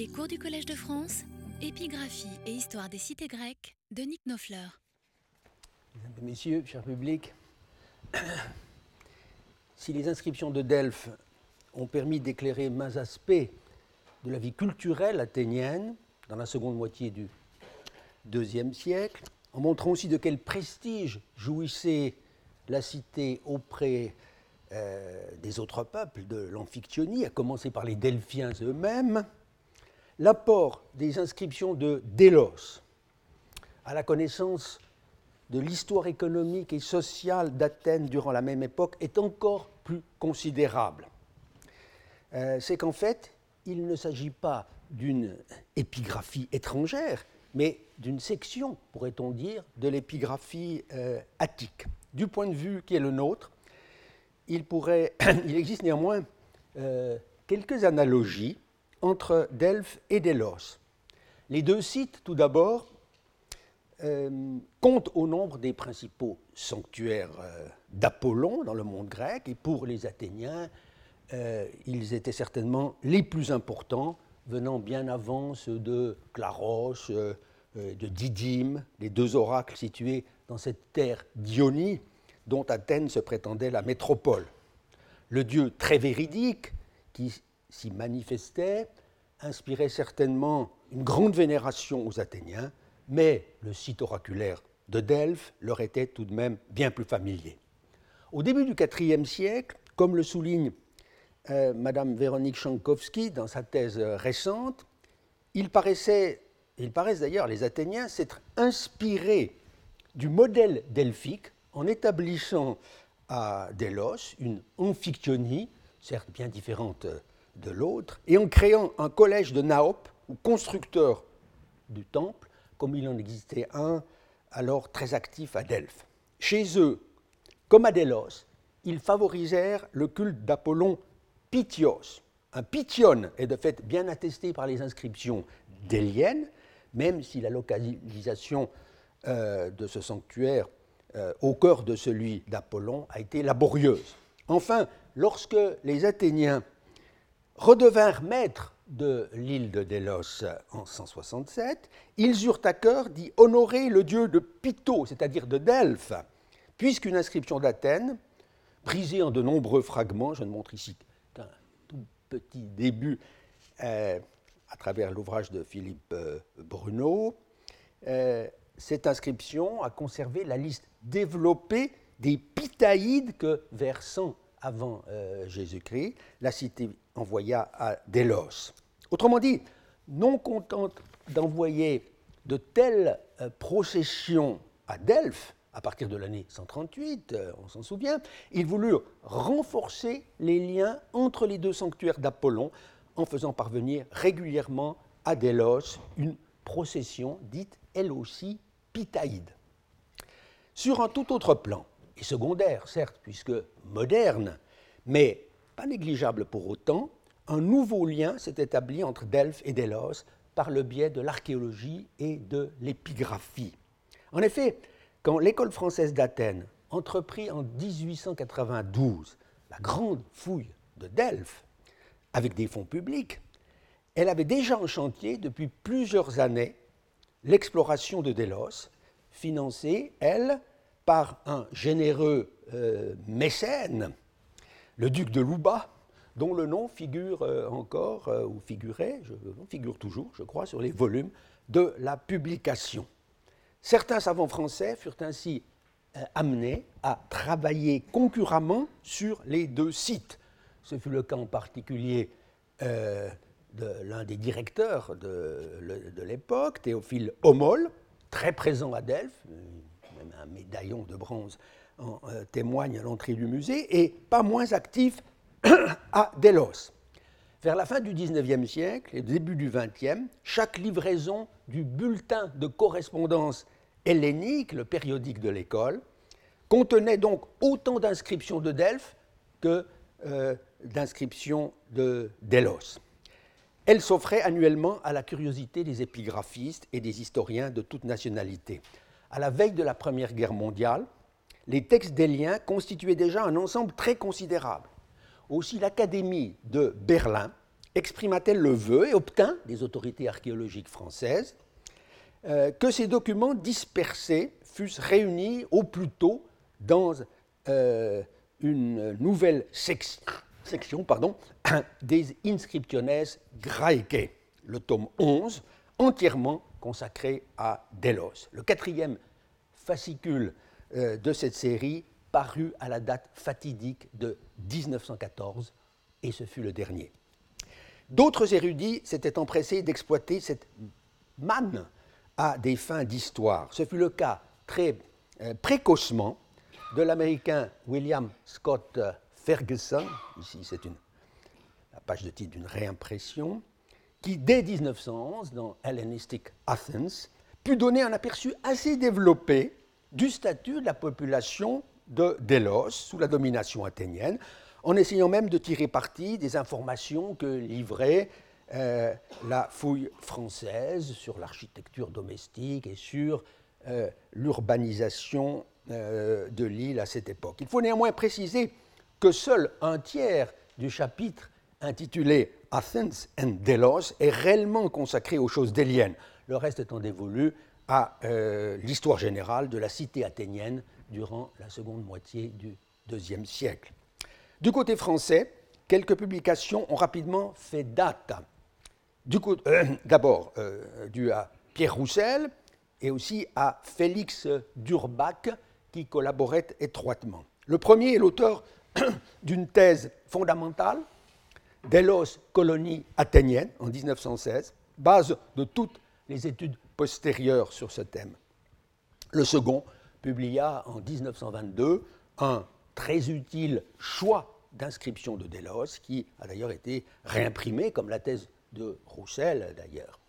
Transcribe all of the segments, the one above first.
Les cours du Collège de France, épigraphie et histoire des cités grecques de Nick Nofleur. Mesdames et messieurs, cher public, si les inscriptions de Delphes ont permis d'éclairer mains aspects de la vie culturelle athénienne dans la seconde moitié du IIe siècle, en montrant aussi de quel prestige jouissait la cité auprès euh, des autres peuples de l'Amphiktyonie, à commencer par les Delphiens eux-mêmes, l'apport des inscriptions de Délos à la connaissance de l'histoire économique et sociale d'Athènes durant la même époque est encore plus considérable. Euh, c'est qu'en fait, il ne s'agit pas d'une épigraphie étrangère, mais d'une section, pourrait-on dire, de l'épigraphie euh, attique. Du point de vue qui est le nôtre, il, pourrait, il existe néanmoins euh, quelques analogies entre Delphes et Délos. Les deux sites, tout d'abord, euh, comptent au nombre des principaux sanctuaires d'Apollon dans le monde grec, et pour les Athéniens, ils étaient certainement les plus importants venant bien avant ceux de Claros, euh, euh, de Didyme, les deux oracles situés dans cette terre d'Ionie dont Athènes se prétendait la métropole. Le dieu très véridique qui s'y manifestait inspirait certainement une grande vénération aux Athéniens, mais le site oraculaire de Delphes leur était tout de même bien plus familier. Au début du IVe siècle, comme le souligne euh, Madame Véronique Chankowski dans sa thèse récente, il paraissait, ils paraissent d'ailleurs, les Athéniens, s'être inspirés du modèle delphique en établissant à Délos une amphiktyonie, certes bien différente de l'autre, et en créant un collège de Naop, ou constructeur du temple, comme il en existait un alors très actif à Delphes. Chez eux, comme à Délos, ils favorisèrent le culte d'Apollon Pythios. Un Pythion est de fait bien attesté par les inscriptions déliennes, même si la localisation euh, de ce sanctuaire euh, au cœur de celui d'Apollon a été laborieuse. Enfin, lorsque les Athéniens redevinrent maîtres de l'île de Délos en 167, ils eurent à cœur d'y honorer le dieu de Pytho, c'est-à-dire de Delphes, puisqu'une inscription d'Athènes, brisée en de nombreux fragments, je ne montre ici petit début euh, à travers l'ouvrage de Philippe euh, Bruno, euh, cette inscription a conservé la liste développée des pitaïdes que, vers 100 avant Jésus-Christ, la cité envoya à Délos. Autrement dit, non contente d'envoyer de telles processions à Delphes, à partir de l'année 138, euh, on s'en souvient, ils voulurent renforcer les liens entre les deux sanctuaires d'Apollon en faisant parvenir régulièrement à Délos une procession dite elle aussi pitaïde. Sur un tout autre plan, secondaire certes, puisque moderne, mais pas négligeable pour autant, un nouveau lien s'est établi entre Delphes et Délos par le biais de l'archéologie et de l'épigraphie. En effet, quand l'école française d'Athènes entreprit en 1892 la grande fouille de Delphes avec des fonds publics, elle avait déjà en chantier depuis plusieurs années l'exploration de Délos, financée, elle, par un généreux euh, mécène, le duc de Louba, dont le nom figure euh, encore, euh, ou figurait, je, figure toujours, je crois, sur les volumes de la publication. Certains savants français furent ainsi amenés à travailler concurremment sur les deux sites. Ce fut le cas en particulier de l'un des directeurs de, l'époque, Théophile Homol, très présent à Delphes, un médaillon de bronze en euh, témoigne à l'entrée du musée, et pas moins actif à Délos. Vers la fin du XIXe siècle et début du XXe, chaque livraison du bulletin de correspondance hellénique, le périodique de l'école, contenait donc autant d'inscriptions de Delphes que euh, d'inscriptions de Délos. Elle s'offrait annuellement à la curiosité des épigraphistes et des historiens de toute nationalité. À la veille de la Première Guerre mondiale, les textes déliens constituaient déjà un ensemble très considérable. Aussi l'Académie de Berlin exprima-t-elle le vœu et obtint des autorités archéologiques françaises euh, que ces documents dispersés fussent réunis au plus tôt dans euh, une nouvelle section des Inscriptiones Graecae, le tome 11, entièrement consacré à Delos. Le quatrième fascicule euh, de cette série parut à la date fatidique de 1914, et ce fut le dernier. D'autres érudits s'étaient empressés d'exploiter cette manne à des fins d'histoire. Ce fut le cas très euh, précocement de l'Américain William Scott Ferguson, ici c'est la page de titre d'une réimpression, qui dès 1911, dans Hellenistic Athens, put donner un aperçu assez développé du statut de la population de Délos sous la domination athénienne, en essayant même de tirer parti des informations que livrait euh, la fouille française sur l'architecture domestique et sur euh, l'urbanisation euh, de l'île à cette époque. Il faut néanmoins préciser que seul un tiers du chapitre intitulé Athens and Delos est réellement consacré aux choses déliennes, le reste étant dévolu à l'histoire générale de la cité athénienne durant la seconde moitié du IIe siècle. Du côté français, quelques publications ont rapidement fait date euh, d'abord euh, dû à Pierre Roussel et aussi à Félix Durbach, qui collaborait étroitement. Le premier est l'auteur d'une thèse fondamentale, Delos, colonie athénienne, en 1916, base de toutes les études postérieures sur ce thème. Le second publia en 1922 un très utile choix d'inscription de Delos, qui a d'ailleurs été réimprimé comme la thèse de Roussel d'ailleurs.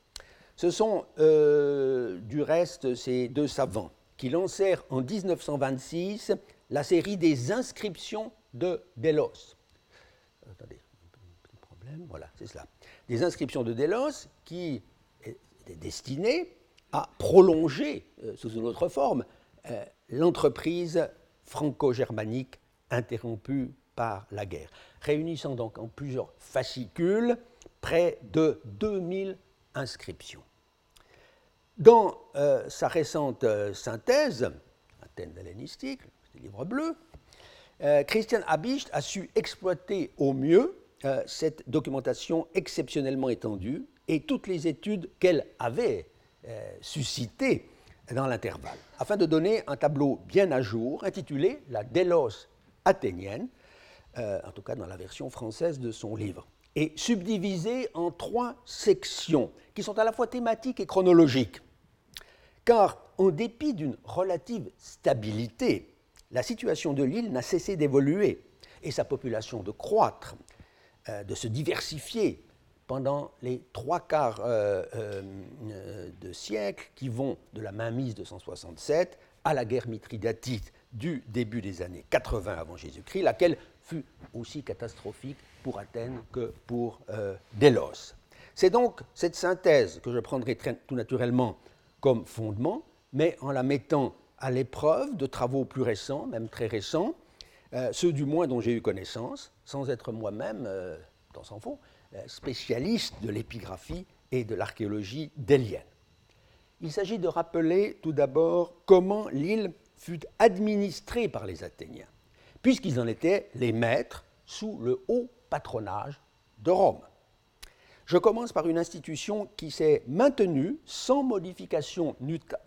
Ce sont euh, du reste ces deux savants qui lancèrent en 1926 la série des inscriptions de Delos. Problème, voilà, c'est cela. Des inscriptions de Delos qui étaient destinées à prolonger, euh, sous une autre forme, euh, l'entreprise franco-germanique interrompue par la guerre, réunissant donc en plusieurs fascicules près de 2000 inscriptions. Dans euh, sa récente synthèse, Athènes hellénistique, le livre bleu, Christian Habicht a su exploiter au mieux cette documentation exceptionnellement étendue et toutes les études qu'elle avait suscitées dans l'intervalle, afin de donner un tableau bien à jour intitulé La Délos athénienne, en tout cas dans la version française de son livre est subdivisé en trois sections qui sont à la fois thématiques et chronologiques. Car en dépit d'une relative stabilité, la situation de l'île n'a cessé d'évoluer et sa population de croître, euh, de se diversifier pendant les trois quarts euh, euh, de siècle qui vont de la mainmise de 167 à la guerre mithridatite du début des années 80 avant Jésus-Christ, laquelle fut aussi catastrophique pour Athènes que pour euh, Délos. C'est donc cette synthèse que je prendrai tout naturellement comme fondement, mais en la mettant à l'épreuve de travaux plus récents, même très récents, euh, ceux du moins dont j'ai eu connaissance, sans être moi-même, euh, dans s'en faux, euh, spécialiste de l'épigraphie et de l'archéologie délienne. Il s'agit de rappeler tout d'abord comment l'île fut administrée par les Athéniens, puisqu'ils en étaient les maîtres sous le haut patronage de Rome. Je commence par une institution qui s'est maintenue sans modification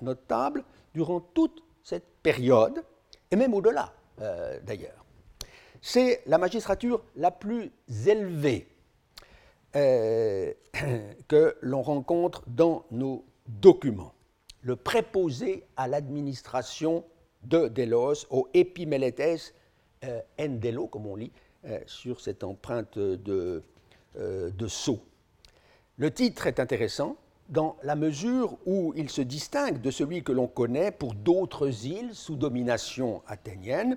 notable durant toute cette période, et même au-delà euh, d'ailleurs. C'est la magistrature la plus élevée euh, que l'on rencontre dans nos documents. Le préposé à l'administration de Delos, au Epimeletes euh, Endelo, comme on lit, euh, sur cette empreinte de, de sceau. Le titre est intéressant dans la mesure où il se distingue de celui que l'on connaît pour d'autres îles sous domination athénienne.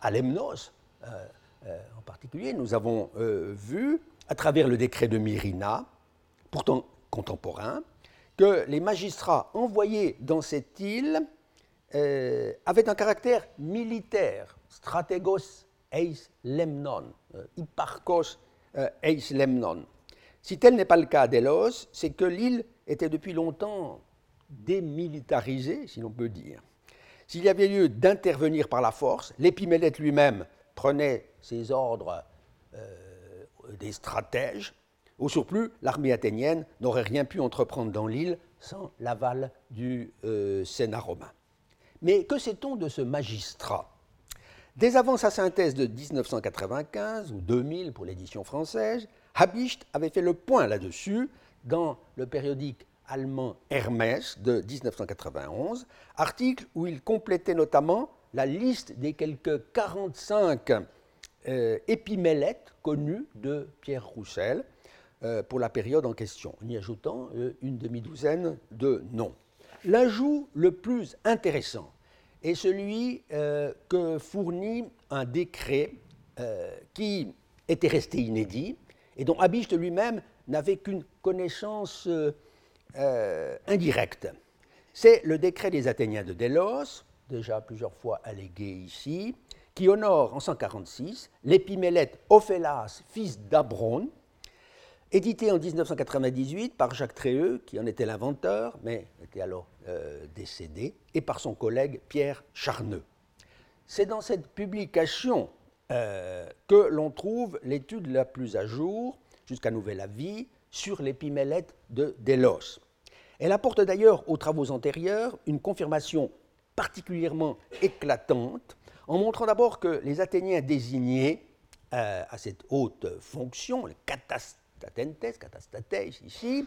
À Lemnos, euh, en particulier, nous avons vu, à travers le décret de Myrina, pourtant contemporain, que les magistrats envoyés dans cette île avaient un caractère militaire, stratégos eis lemnon, euh, euh, eis lemnon. Si tel n'est pas le cas Delos, c'est que l'île était depuis longtemps démilitarisée, si l'on peut dire. S'il y avait lieu d'intervenir par la force, l'épimélète lui-même prenait ses ordres euh, des stratèges. Au surplus, l'armée athénienne n'aurait rien pu entreprendre dans l'île sans l'aval du euh, Sénat romain. Mais que sait-on de ce magistrat? Dès avant sa synthèse de 1995 ou 2000 pour l'édition française, Habicht avait fait le point là-dessus dans le périodique allemand Hermès de 1991, article où il complétait notamment la liste des quelques 45 euh, épimélètes connues de Pierre Roussel euh, pour la période en question, en y ajoutant euh, une demi-douzaine de noms. L'ajout le plus intéressant est celui que fournit un décret qui était resté inédit et dont Habicht lui-même n'avait qu'une connaissance euh, indirecte. C'est le décret des Athéniens de Délos, déjà plusieurs fois allégué ici, qui honore en 146 l'épimélète Ophélas, fils d'Abron, édité en 1998 par Jacques Tréheux, qui en était l'inventeur, mais était alors euh, décédé, et par son collègue Pierre Charneux. C'est dans cette publication euh, que l'on trouve l'étude la plus à jour, jusqu'à nouvel avis, sur l'épimélète de Délos. Elle apporte d'ailleurs aux travaux antérieurs une confirmation particulièrement éclatante, en montrant d'abord que les Athéniens désignés euh, à cette haute fonction, les katastatentes, katastates ici,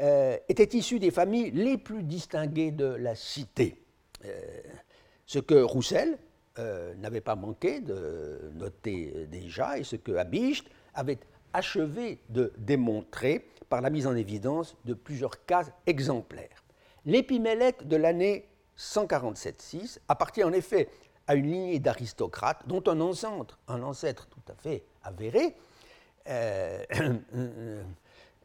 euh, étaient issus des familles les plus distinguées de la cité. Ce que Roussel n'avait pas manqué de noter déjà et ce que Habicht avait achevé de démontrer par la mise en évidence de plusieurs cas exemplaires. L'épimélète de l'année 147-6 appartient en effet à une lignée d'aristocrates dont un ancêtre, un ancêtre tout à fait avéré, euh,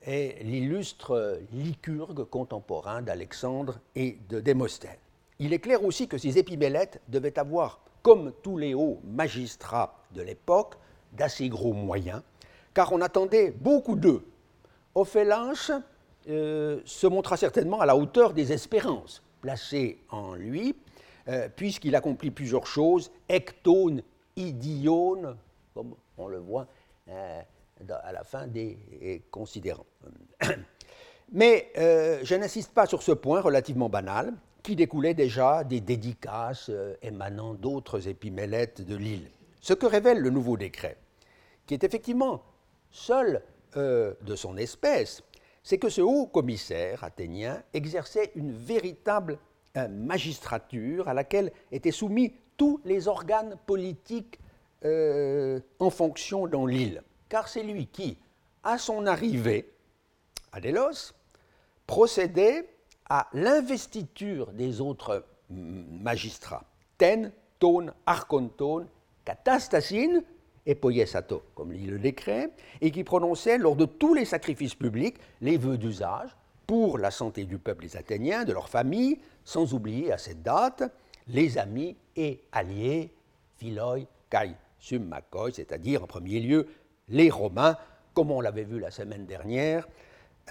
est l'illustre Lycurgue contemporain d'Alexandre et de Démosthène. Il est clair aussi que ces épimélètes devaient avoir, comme tous les hauts magistrats de l'époque, d'assez gros moyens, car on attendait beaucoup d'eux Ophélanche euh, se montra certainement à la hauteur des espérances placées en lui, euh, puisqu'il accomplit plusieurs choses, ectone, idione, comme on le voit euh, à la fin des considérants. Mais je n'insiste pas sur ce point relativement banal, qui découlait déjà des dédicaces émanant d'autres épimélètes de l'île. Ce que révèle le nouveau décret, qui est effectivement seul euh, de son espèce, c'est que ce haut commissaire athénien exerçait une véritable euh, magistrature à laquelle étaient soumis tous les organes politiques euh, en fonction dans l'île. Car c'est lui qui, à son arrivée à Délos, procédait à l'investiture des autres magistrats, ten, ton, archonton, katastasine, et poiesato, comme lit le décret, et qui prononçait lors de tous les sacrifices publics les vœux d'usage pour la santé du peuple des Athéniens, de leurs familles, sans oublier à cette date les amis et alliés, philoi, kai, summakoi, c'est-à-dire en premier lieu les Romains, comme on l'avait vu la semaine dernière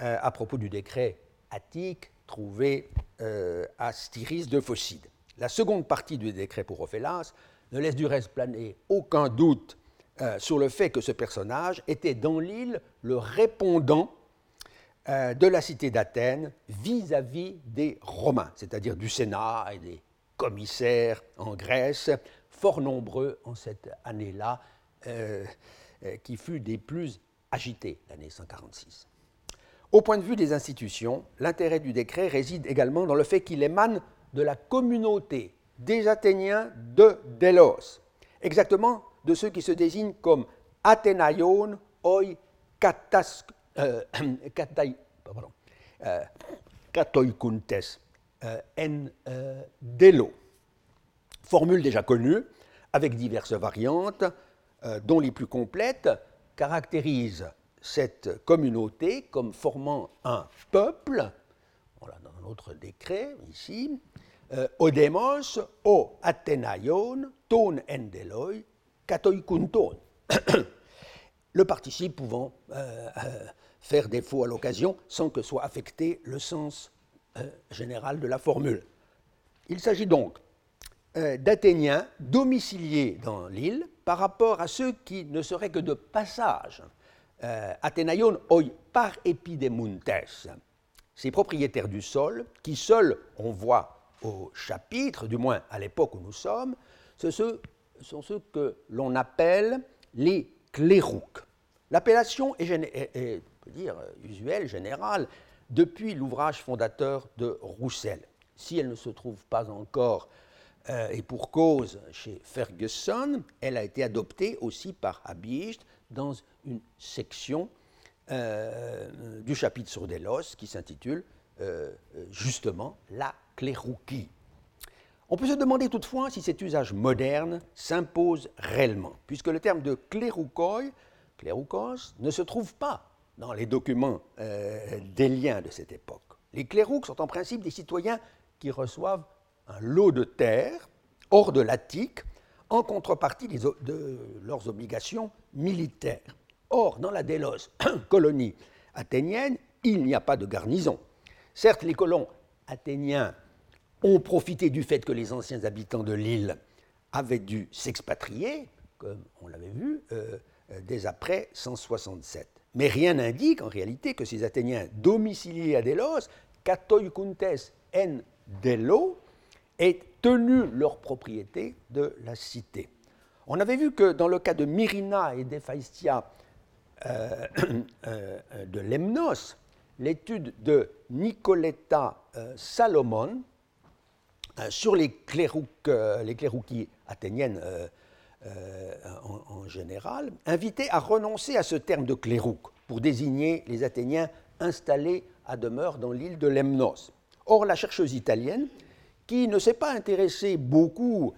euh, à propos du décret attique trouvé euh, à Styris de Phocide. La seconde partie du décret pour Ophélas ne laisse du reste planer aucun doute euh, sur le fait que ce personnage était dans l'île le répondant euh, de la cité d'Athènes vis-à-vis des Romains, c'est-à-dire du Sénat et des commissaires en Grèce, fort nombreux en cette année-là, euh, qui fut des plus agitées, l'année 146. Au point de vue des institutions, l'intérêt du décret réside également dans le fait qu'il émane de la communauté des Athéniens de Délos, exactement de ceux qui se désignent comme Athénaïon, oi, katas, euh, pardon, euh, euh, en delo. Formule déjà connue, avec diverses variantes, dont les plus complètes caractérisent cette communauté comme formant un peuple, voilà dans un autre décret ici, euh, Odemos, o Athénaïon, ton en le participe pouvant euh, euh, faire défaut à l'occasion sans que soit affecté le sens euh, général de la formule. Il s'agit donc d'Athéniens domiciliés dans l'île par rapport à ceux qui ne seraient que de passage. Euh, Athénaïon oi par epidemuntes, ces propriétaires du sol, qui seuls, on voit au chapitre, du moins à l'époque où nous sommes, sont ceux que l'on appelle les clérouques. L'appellation est, dire, usuelle, générale, depuis l'ouvrage fondateur de Roussel. Si elle ne se trouve pas encore, euh, et pour cause, chez Ferguson, elle a été adoptée aussi par Habicht dans une section euh, du chapitre sur Delos qui s'intitule euh, justement La clérouquie. On peut se demander toutefois si cet usage moderne s'impose réellement, puisque le terme de cléroucoi, cléroucos, ne se trouve pas dans les documents euh, des liens de cette époque. Les clérouques sont en principe des citoyens qui reçoivent un lot de terre hors de l'Attique en contrepartie de leurs obligations militaires. Or, dans la Délos, colonie athénienne, il n'y a pas de garnison. Certes, les colons athéniens ont profité du fait que les anciens habitants de l'île avaient dû s'expatrier, comme on l'avait vu, euh, euh, dès après 167. Mais rien n'indique en réalité que ces Athéniens domiciliés à Délos, katoikuntes en Delo, aient tenu leur propriété de la cité. On avait vu que dans le cas de Myrina et d'Ephaistia euh, de Lemnos, l'étude de Nicoletta Salomon euh, sur les, clérouques, euh, les clérouquies athéniennes euh, en, général, invitaient à renoncer à ce terme de clérouque pour désigner les Athéniens installés à demeure dans l'île de Lemnos. Or, la chercheuse italienne, qui ne s'est pas intéressée beaucoup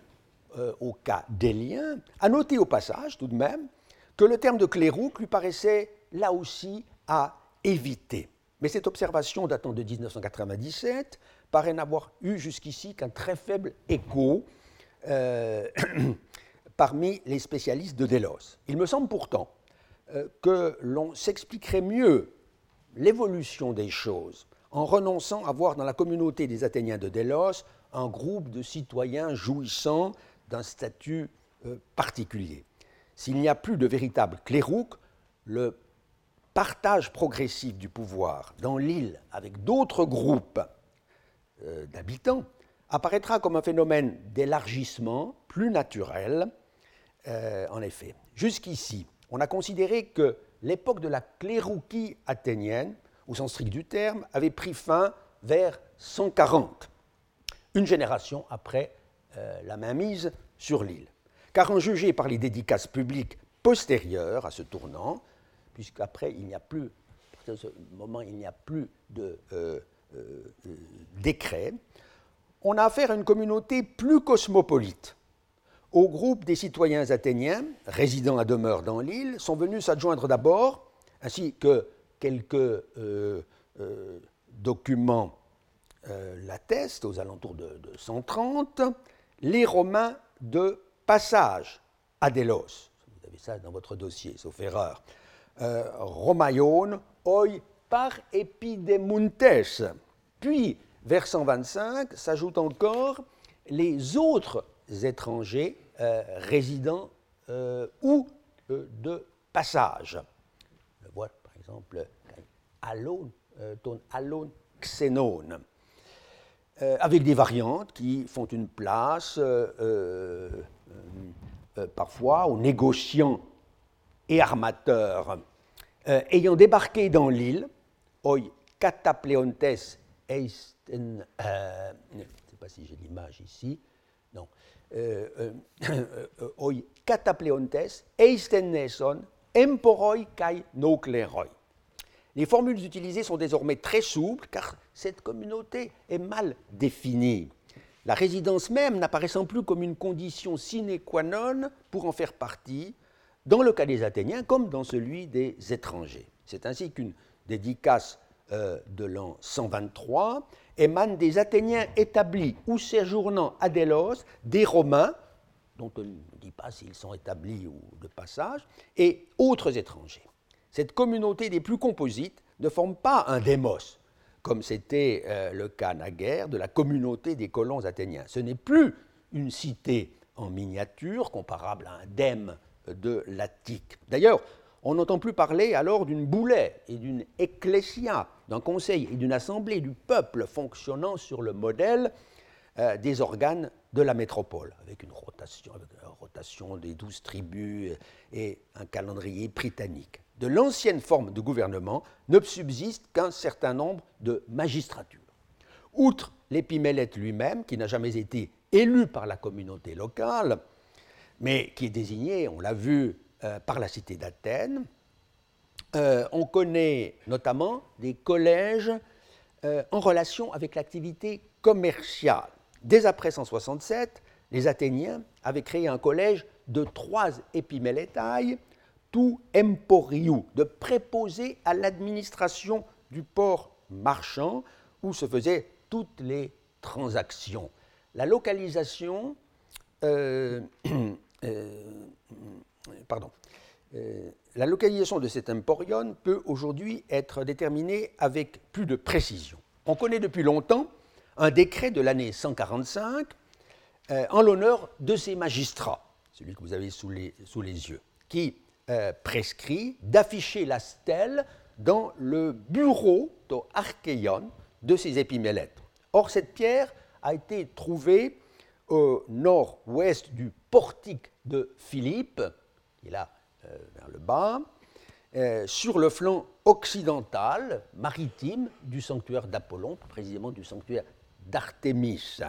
au cas d'Élien, a noté au passage tout de même que le terme de clérouque lui paraissait là aussi à éviter. Mais cette observation datant de 1997 paraît n'avoir eu jusqu'ici qu'un très faible écho euh, parmi les spécialistes de Delos. Il me semble pourtant euh, que l'on s'expliquerait mieux l'évolution des choses en renonçant à voir dans la communauté des Athéniens de Delos un groupe de citoyens jouissant d'un statut euh, particulier. S'il n'y a plus de véritable clérouque, le partage progressif du pouvoir dans l'île avec d'autres groupes euh, d'habitants apparaîtra comme un phénomène d'élargissement plus naturel, euh, en effet. Jusqu'ici, on a considéré que l'époque de la clérouquie athénienne, au sens strict du terme, avait pris fin vers 140, une génération après euh, la mainmise sur l'île. Car en jugé par les dédicaces publiques postérieures à ce tournant, puisqu'après il n'y a plus, à ce moment il n'y a plus de euh, décret, on a affaire à une communauté plus cosmopolite. Au groupe des citoyens athéniens, résidant à demeure dans l'île, sont venus s'adjoindre d'abord, ainsi que quelques euh, euh, l'attestent, aux alentours de, 130, les Romains de passage à Delos. Vous avez ça dans votre dossier, sauf erreur. Romaion, oi par Epidemuntes. Puis, vers 125, s'ajoutent encore les autres étrangers euh, résidents euh, ou euh, de passage. Le par exemple ton alone avec des variantes qui font une place parfois aux négociants et armateurs ayant débarqué dans l'île, oi catapléontes Eisten, euh, je ne sais pas si j'ai l'image ici, non, euh, euh, oi catapléontes eisteneson emporoi kai nocleroi. Les formules utilisées sont désormais très souples car cette communauté est mal définie. La résidence même n'apparaissant plus comme une condition sine qua non pour en faire partie, dans le cas des Athéniens comme dans celui des étrangers. C'est ainsi qu'une dédicace euh, de l'an 123 émane des Athéniens établis ou séjournant à Délos, des Romains, dont on ne dit pas s'ils sont établis ou de passage, et autres étrangers. Cette communauté des plus composites ne forme pas un démos, comme c'était euh, le cas naguère de la communauté des colons athéniens. Ce n'est plus une cité en miniature comparable à un dème de l'Attique. D'ailleurs, on n'entend plus parler alors d'une boulet et d'une ecclésia, d'un conseil et d'une assemblée du peuple fonctionnant sur le modèle euh, des organes de la métropole, avec une rotation, rotation des douze tribus et un calendrier britannique. De l'ancienne forme de gouvernement ne subsiste qu'un certain nombre de magistratures. Outre l'épimélète lui-même, qui n'a jamais été élu par la communauté locale, mais qui est désigné, on l'a vu, euh, par la cité d'Athènes. Euh, on connaît notamment des collèges euh, en relation avec l'activité commerciale. Dès après 167, les Athéniens avaient créé un collège de trois épimélétailles, tout emporiou, de préposés à l'administration du port marchand où se faisaient toutes les transactions. La localisation pardon, euh, la localisation de cet emporion peut aujourd'hui être déterminée avec plus de précision. On connaît depuis longtemps un décret de l'année 145 euh, en l'honneur de ces magistrats, celui que vous avez sous les, sous les yeux, qui euh, prescrit d'afficher la stèle dans le bureau d'Archéon de ces épimélètes. Or, cette pierre a été trouvée au nord-ouest du portique de Philippe, qui est là euh, vers le bas, euh, sur le flanc occidental, maritime, du sanctuaire d'Apollon, précisément du sanctuaire d'Artémis.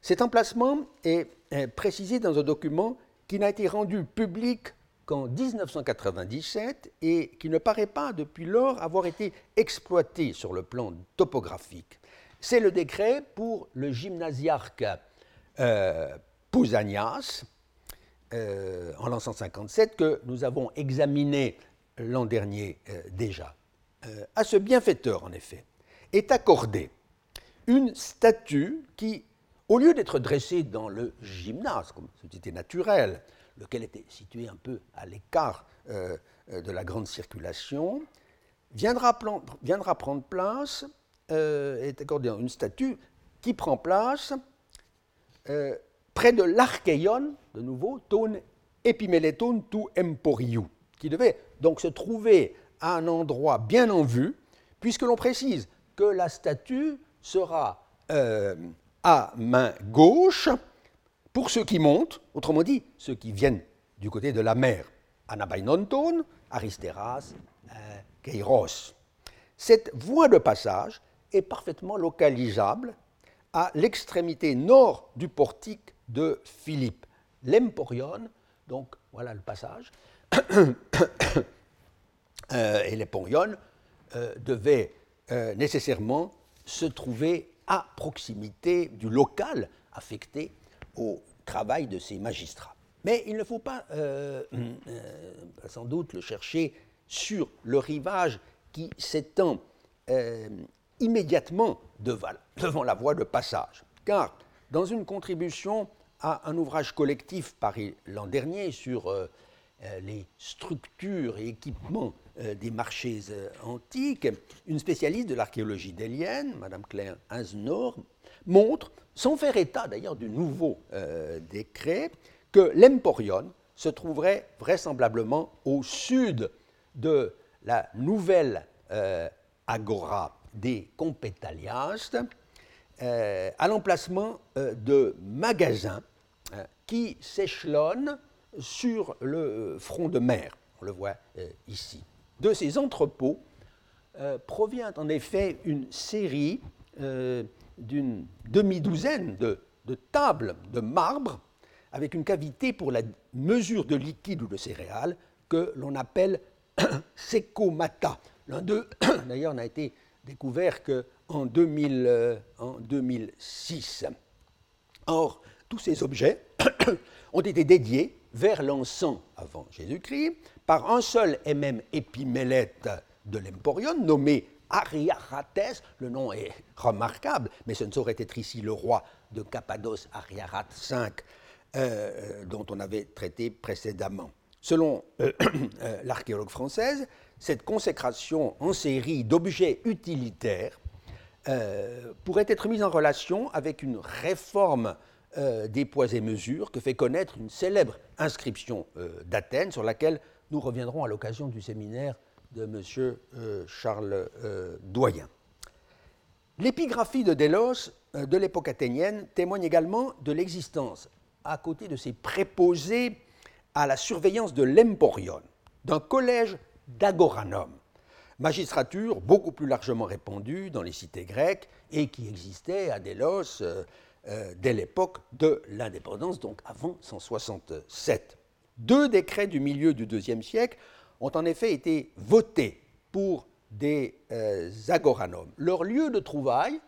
Cet emplacement est précisé dans un document qui n'a été rendu public qu'en 1997 et qui ne paraît pas depuis lors avoir été exploité sur le plan topographique. C'est le décret pour le gymnasiarque euh, euh, en l'an 157, que nous avons examiné l'an dernier euh, déjà. Euh, à ce bienfaiteur, en effet, est accordée une statue qui, au lieu d'être dressée dans le gymnase, comme c'était naturel, lequel était situé un peu à l'écart de la grande circulation, viendra, prendre place, est accordée une statue qui prend place près de l'Archéon, de nouveau, ton epimeleton tu emporiou, qui devait donc se trouver à un endroit bien en vue, puisque l'on précise que la statue sera euh, à main gauche pour ceux qui montent, autrement dit, ceux qui viennent du côté de la mer, Anabainonton, Aristeras, euh, Keiros. Cette voie de passage est parfaitement localisable à l'extrémité nord du portique de Philippe. L'Emporion, donc voilà le passage, euh, et l'Emporion euh, devait euh, nécessairement se trouver à proximité du local affecté au travail de ces magistrats. Mais il ne faut pas sans doute le chercher sur le rivage qui s'étend immédiatement devant la voie de passage, car dans une contribution à un ouvrage collectif paru l'an dernier sur euh, euh, les structures et équipements euh, des marchés antiques, une spécialiste de l'archéologie délienne, Mme Claire Hansnor, montre, sans faire état d'ailleurs du nouveau décret, que l'Emporion se trouverait vraisemblablement au sud de la nouvelle agora des Compétaliastes, à l'emplacement de magasins euh, qui s'échelonnent sur le front de mer. On le voit euh, ici. De ces entrepôts euh, provient en effet une série d'une demi-douzaine de, tables de marbre avec une cavité pour la mesure de liquide ou de céréales que l'on appelle secomata. L'un d'eux, d'ailleurs, n'a été découvert qu'en 2006. Or, tous ces objets ont été dédiés vers l'encens avant Jésus-Christ par un seul et même épimélète de l'Emporion nommé Ariarates. Le nom est remarquable, mais ce ne saurait être ici le roi de Cappadoce, Ariarat V, euh, dont on avait traité précédemment. Selon l'archéologue française, cette consécration en série d'objets utilitaires pourrait être mise en relation avec une réforme des poids et mesures que fait connaître une célèbre inscription d'Athènes sur laquelle nous reviendrons à l'occasion du séminaire de M. Charles Doyen. L'épigraphie de Délos euh, de l'époque athénienne témoigne également de l'existence, à côté de ses préposés à la surveillance de l'emporion, d'un collège d'agoranome, magistrature beaucoup plus largement répandue dans les cités grecques et qui existait à Délos euh, euh, dès l'époque de l'indépendance, donc avant 167. Deux décrets du milieu du IIe siècle ont en effet été votés pour des euh, agoranomes. Leur lieu de trouvaille,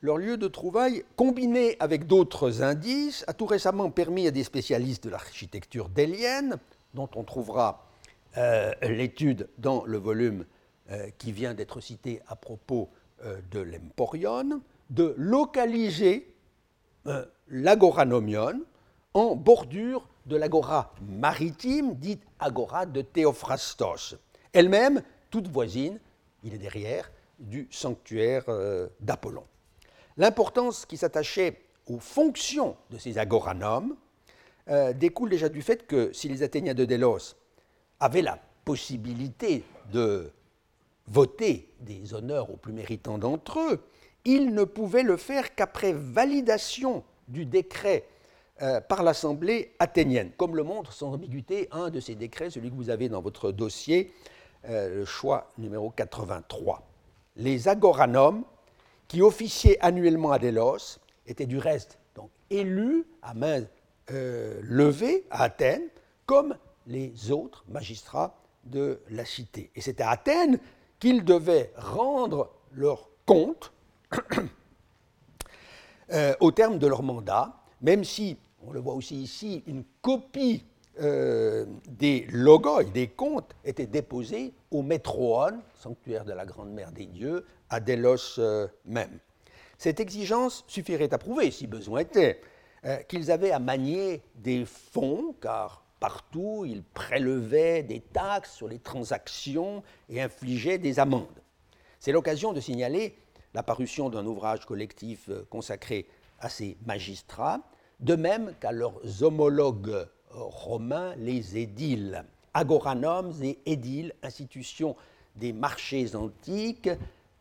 leur lieu de trouvaille, combiné avec d'autres indices, a tout récemment permis à des spécialistes de l'architecture délienne, dont on trouvera euh, l'étude dans le volume euh, qui vient d'être cité à propos de l'Emporion, de localiser l'agoranomion en bordure de l'agora maritime, dite agora de Théophrastos, elle-même toute voisine, il est derrière, du sanctuaire euh, d'Apollon. L'importance qui s'attachait aux fonctions de ces agoranomes euh, découle déjà du fait que si les Athéniens de Délos avaient la possibilité de voter des honneurs aux plus méritants d'entre eux, ils ne pouvaient le faire qu'après validation du décret euh, par l'Assemblée athénienne, comme le montre sans ambiguïté un de ces décrets, celui que vous avez dans votre dossier, euh, le choix numéro 83. Les agoranomes, qui officiaient annuellement à Délos, étaient du reste donc, élus à main euh, levée à Athènes, comme les autres magistrats de la cité. Et c'est à Athènes qu'ils devaient rendre leur compte au terme de leur mandat, même si on le voit aussi ici, une copie euh, des logoi, des contes, était déposée au Métroon, sanctuaire de la Grande Mère des Dieux, à Délos euh, même. Cette exigence suffirait à prouver, si besoin était, euh, qu'ils avaient à manier des fonds, car partout ils prélevaient des taxes sur les transactions et infligeaient des amendes. C'est l'occasion de signaler la parution d'un ouvrage collectif consacré à ces magistrats, de même qu'à leurs homologues romains, les édiles. Agoranomes et édiles, institutions des marchés antiques,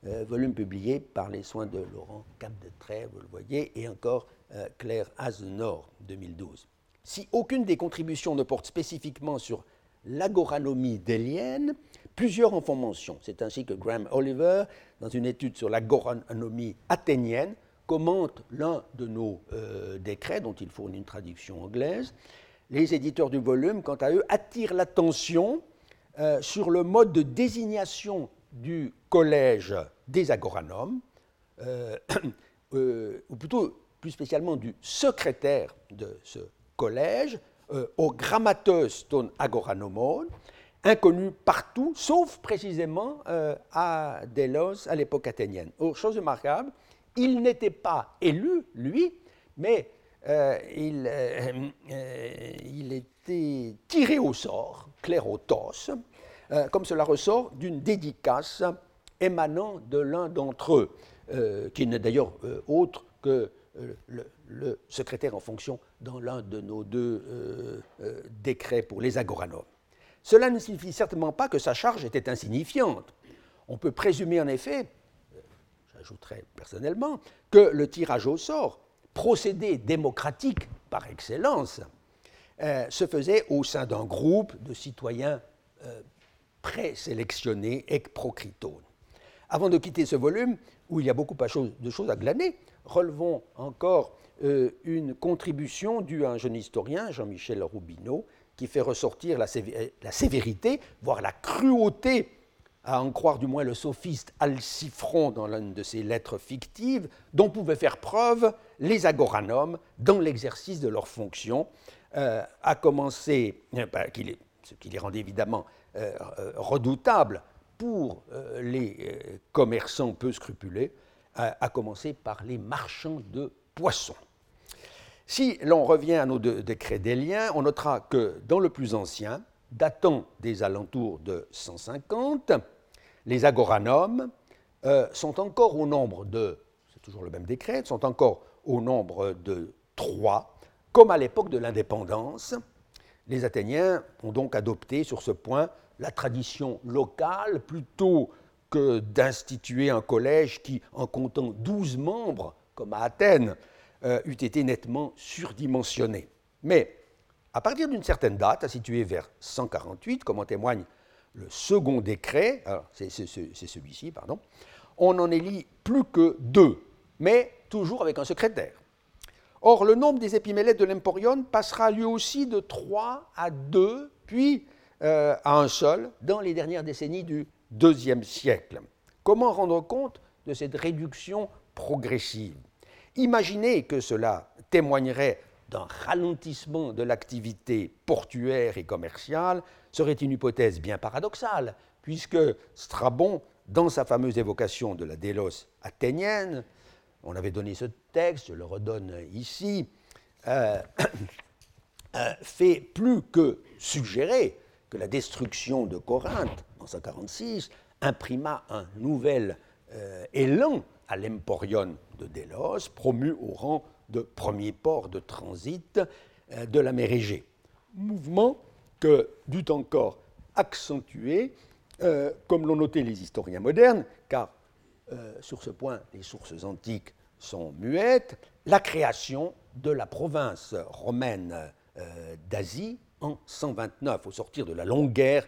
euh, volume publié par les soins de Laurent Cap de Trèves, vous le voyez, et encore euh, Claire Azenor, 2012. Si aucune des contributions ne porte spécifiquement sur l'agoranomie délienne, plusieurs en font mention. C'est ainsi que Graham Oliver, dans une étude sur l'agoranomie athénienne, commente l'un de nos euh, décrets, dont il fournit une traduction anglaise. Les éditeurs du volume, quant à eux, attirent l'attention euh, sur le mode de désignation du collège des agoranomes, euh, ou plutôt plus spécialement du secrétaire de ce collège, au grammateus ton agoranomon, inconnu partout, sauf précisément à Délos à l'époque athénienne. chose remarquable, il n'était pas élu, lui, mais euh, il, euh, euh, il, était tiré au sort, clérotos, comme cela ressort d'une dédicace émanant de l'un d'entre eux, qui n'est d'ailleurs autre que le, secrétaire en fonction dans l'un de nos deux décrets pour les agoranomes. Cela ne signifie certainement pas que sa charge était insignifiante. On peut présumer en effet j'ajouterais personnellement, que le tirage au sort, procédé démocratique par excellence, euh, se faisait au sein d'un groupe de citoyens euh, présélectionnés et procritones. Avant de quitter ce volume, où il y a beaucoup de choses à glaner, relevons encore euh, une contribution due à un jeune historien, Jean-Michel Roubineau, qui fait ressortir la, la sévérité, voire la cruauté à en croire du moins le sophiste Alcifron dans l'une de ses lettres fictives, dont pouvaient faire preuve les agoranomes dans l'exercice de leurs fonctions, euh, à commencer, euh, bah, ce qui les rendait évidemment euh, redoutables pour les commerçants peu scrupuleux, à commencer par les marchands de poissons. Si l'on revient à nos deux décrets des liens, on notera que dans le plus ancien, datant des alentours de 150, les agoranomes euh, sont encore au nombre de, c'est toujours le même décret, sont encore au nombre de trois, comme à l'époque de l'indépendance. Les Athéniens ont donc adopté sur ce point la tradition locale plutôt que d'instituer un collège qui, en comptant 12 membres, comme à Athènes, euh, eût été nettement surdimensionné. Mais à partir d'une certaine date, à situer vers 148, comme en témoigne le second décret, c'est celui-ci, pardon, on n'en élit plus que deux, mais toujours avec un secrétaire. Or, le nombre des épimélètes de l'Emporion passera lui aussi de 3 à 2, puis euh, à un seul, dans les dernières décennies du IIe siècle. Comment rendre compte de cette réduction progressive? Imaginez que cela témoignerait d'un ralentissement de l'activité portuaire et commerciale serait une hypothèse bien paradoxale, puisque Strabon, dans sa fameuse évocation de la délos athénienne, on avait donné ce texte, je le redonne ici, euh, euh, fait plus que suggérer que la destruction de Corinthe en 146 imprima un nouvel euh, élan à l'Emporion de Délos, promu au rang de premier port de transit de la mer Égée. Mouvement que dut encore accentuer, comme l'ont noté les historiens modernes, car euh, sur ce point, les sources antiques sont muettes, la création de la province romaine euh, d'Asie en 129, au sortir de la longue guerre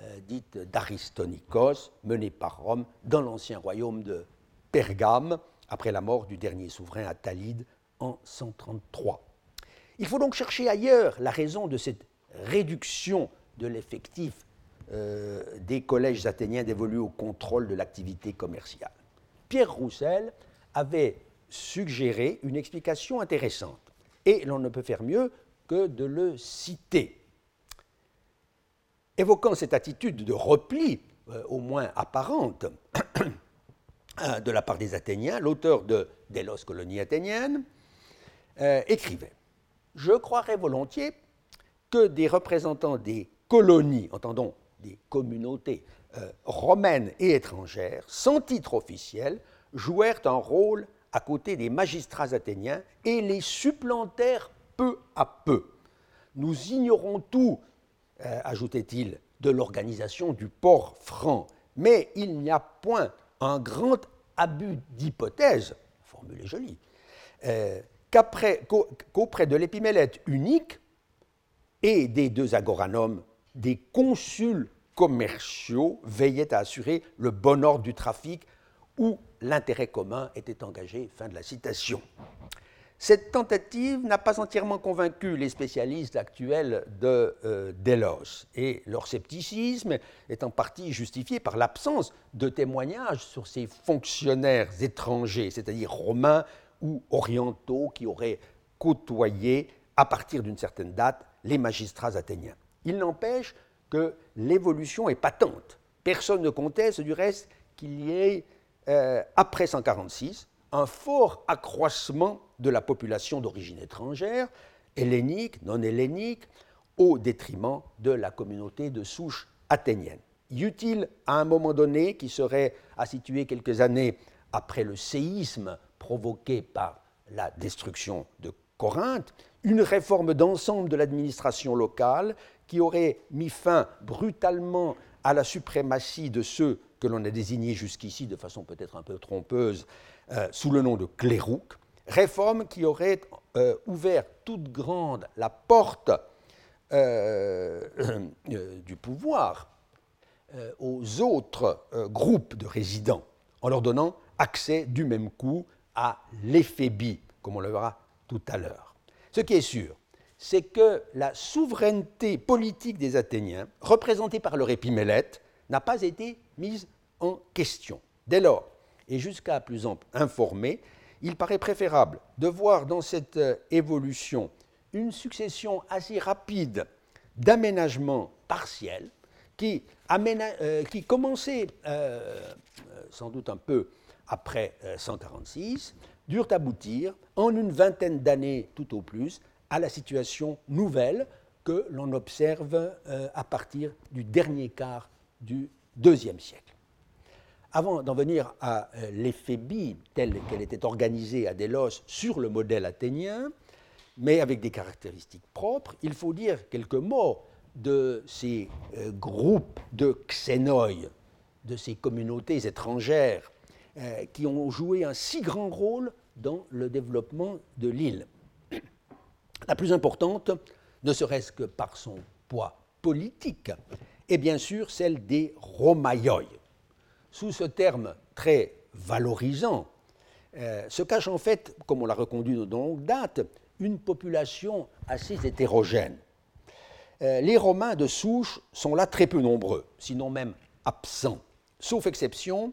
euh, dite d'Aristonikos, menée par Rome dans l'ancien royaume de Pergame, après la mort du dernier souverain Attalide en 133. Il faut donc chercher ailleurs la raison de cette réduction de l'effectif euh, des collèges athéniens dévolus au contrôle de l'activité commerciale. Pierre Roussel avait suggéré une explication intéressante, et l'on ne peut faire mieux que de le citer. Évoquant cette attitude de repli, euh, au moins apparente, de la part des Athéniens, l'auteur de Délos, colonie athénienne, euh, écrivait Je croirais volontiers que des représentants des colonies, entendons des communautés euh, romaines et étrangères, sans titre officiel, jouèrent un rôle à côté des magistrats athéniens et les supplantèrent peu à peu. Nous ignorons tout, euh, ajoutait-il, de l'organisation du port franc, mais il n'y a point un grand abus d'hypothèse, formule est jolie, qu'auprès de l'épimélète unique et des deux agoranomes, des consuls commerciaux veillaient à assurer le bon ordre du trafic où l'intérêt commun était engagé. Fin de la citation. Cette tentative n'a pas entièrement convaincu les spécialistes actuels de euh, Delos, et leur scepticisme est en partie justifié par l'absence de témoignages sur ces fonctionnaires étrangers, c'est-à-dire romains ou orientaux qui auraient côtoyé, à partir d'une certaine date, les magistrats athéniens. Il n'empêche que l'évolution est patente. Personne ne conteste du reste qu'il y ait, euh, après 146, un fort accroissement de la population d'origine étrangère, hellénique, non hellénique, au détriment de la communauté de souche athénienne. Y eut-il à un moment donné, qui serait à situer quelques années après le séisme provoqué par la destruction de Corinthe, une réforme d'ensemble de l'administration locale qui aurait mis fin brutalement à la suprématie de ceux que l'on a désignés jusqu'ici de façon peut-être un peu trompeuse euh, sous le nom de clérouques, réforme qui aurait euh, ouvert toute grande la porte euh, du pouvoir aux autres groupes de résidents, en leur donnant accès du même coup à l'éphébie, comme on le verra tout à l'heure. Ce qui est sûr, c'est que la souveraineté politique des Athéniens, représentée par leur épimélète, n'a pas été mise en question. Dès lors, et jusqu'à plus ample informé, il paraît préférable de voir dans cette euh, évolution une succession assez rapide d'aménagements partiels qui, euh, commençaient euh, sans doute un peu après 146, durent aboutir, en une vingtaine d'années tout au plus, à la situation nouvelle que l'on observe euh, à partir du dernier quart du deuxième siècle. Avant d'en venir à euh, l'éphébie telle qu'elle était organisée à Délos sur le modèle athénien, mais avec des caractéristiques propres, il faut dire quelques mots de ces euh, groupes de xénoi, de ces communautés étrangères euh, qui ont joué un si grand rôle dans le développement de l'île. La plus importante, ne serait-ce que par son poids politique, est bien sûr celle des Romaioi. Sous ce terme très valorisant, euh, se cache en fait, comme on l'a reconduit de longue date, une population assez hétérogène. Euh, les Romains de souche sont là très peu nombreux, sinon même absents. Sauf exception,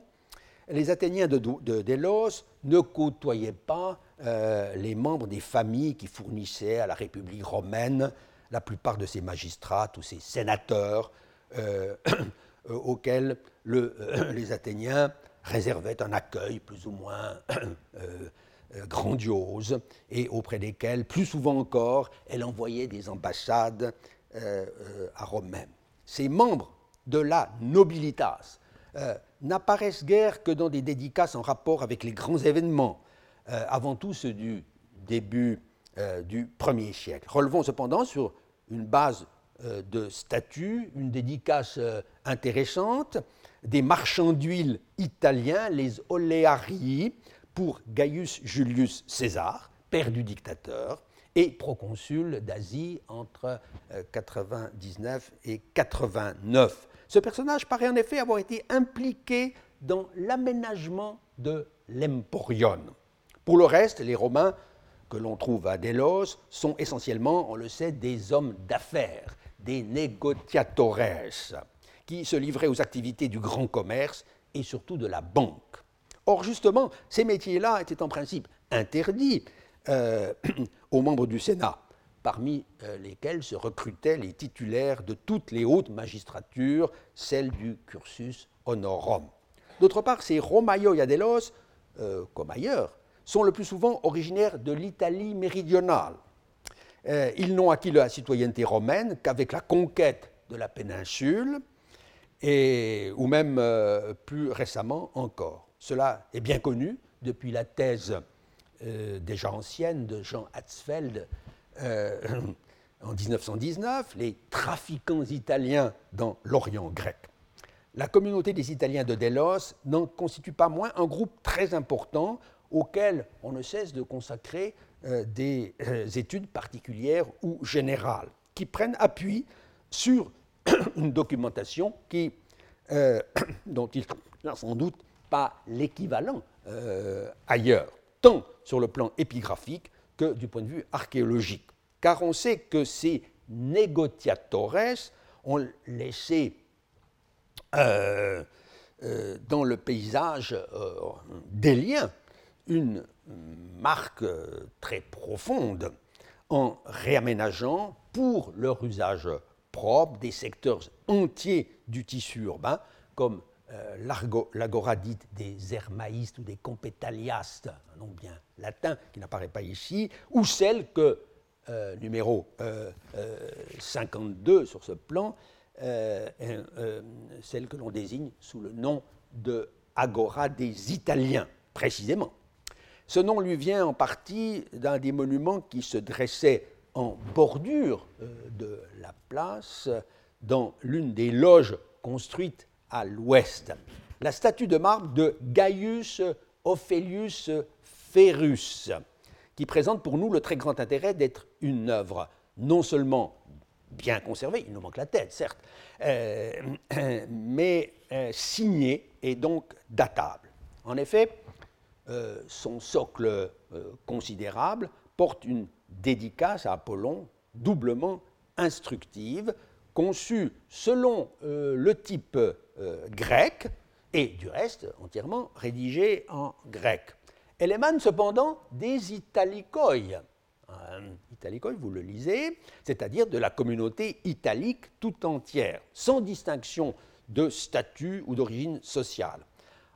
les Athéniens de, Délos ne côtoyaient pas euh, les membres des familles qui fournissaient à la République romaine la plupart de ses magistrats, tous ces sénateurs euh, auxquels les Athéniens réservaient un accueil plus ou moins grandiose et auprès desquels, plus souvent encore, elle envoyait des ambassades euh, euh, à Rome. Ces membres de la nobilitas euh, n'apparaissent guère que dans des dédicaces en rapport avec les grands événements, avant tout ceux du début du 1er siècle. Relevons cependant sur une base de statut, une dédicace intéressante, des marchands d'huile italiens, les Olearii, pour Gaius Julius César, père du dictateur, et proconsul d'Asie entre 99 euh, et 89. Ce personnage paraît en effet avoir été impliqué dans l'aménagement de l'Emporion. Pour le reste, les Romains que l'on trouve à Délos sont essentiellement, on le sait, des hommes d'affaires, des negociatores, qui se livraient aux activités du grand commerce et surtout de la banque. Or, justement, ces métiers-là étaient en principe interdits euh, aux membres du Sénat, parmi euh, lesquels se recrutaient les titulaires de toutes les hautes magistratures, celles du cursus honorum. D'autre part, ces Romaioiadelos, euh, comme ailleurs, sont le plus souvent originaires de l'Italie méridionale. Euh, ils n'ont acquis la citoyenneté romaine qu'avec la conquête de la péninsule, et, ou même plus récemment encore. Cela est bien connu depuis la thèse euh, déjà ancienne de Jean Hatzfeld euh, en 1919, les trafiquants italiens dans l'Orient grec. La communauté des Italiens de Délos n'en constitue pas moins un groupe très important auquel on ne cesse de consacrer euh, des études particulières ou générales, qui prennent appui sur une documentation dont il n'a sans doute pas l'équivalent ailleurs tant sur le plan épigraphique du point de vue archéologique. Car on sait que ces négociatores ont laissé euh, euh, dans le paysage euh, des liens une marque très profonde en réaménageant pour leur usage propre des secteurs entiers du tissu urbain, comme euh, l'agora dite des hermaïstes ou des compétaliastes, un nom bien latin qui n'apparaît pas ici, ou celle que, euh, numéro 52 euh, sur ce plan, celle que l'on désigne sous le nom de Agora des Italiens, précisément. Ce nom lui vient en partie d'un des monuments qui se dressait en bordure de la place dans l'une des loges construites à l'ouest. La statue de marbre de Gaius Ophelius Ferrus, qui présente pour nous le très grand intérêt d'être une œuvre non seulement bien conservée, il nous manque la tête, certes, euh, mais euh, signée et donc datable. En effet, euh, son socle considérable porte une dédicace à Apollon doublement instructive, conçue selon le type euh, grec, et du reste entièrement rédigé en grec. Elle émane cependant des Italicoi. Euh, italicoi, vous le lisez, c'est-à-dire de la communauté italique tout entière, sans distinction de statut ou d'origine sociale.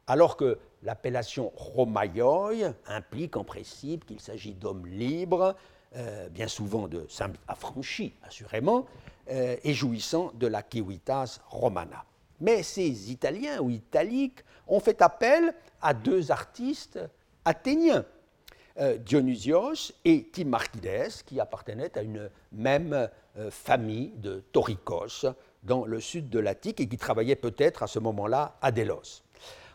Alors que l'appellation Romaioi implique en principe qu'il s'agit d'hommes libres, euh, bien souvent de simples affranchis, assurément, euh, et jouissant de la civitas romana. Mais ces Italiens ou Italiques ont fait appel à deux artistes athéniens, euh, Dionysios et Timarchides, qui appartenaient à une même famille de Toricos dans le sud de l'Attique et qui travaillaient peut-être à ce moment-là à Délos.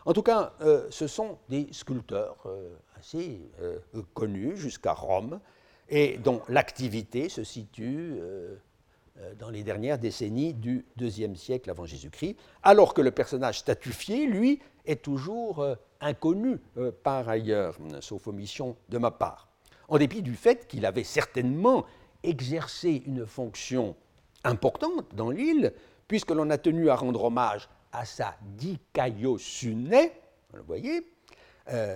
En tout cas, ce sont des sculpteurs assez connus jusqu'à Rome et dont l'activité se situe euh, euh, dans les dernières décennies du IIe siècle avant Jésus-Christ, alors que le personnage statufié, lui, est toujours euh, inconnu par ailleurs, sauf omission de ma part, en dépit du fait qu'il avait certainement exercé une fonction importante dans l'île, puisque l'on a tenu à rendre hommage à sa dikaiosune, vous le voyez,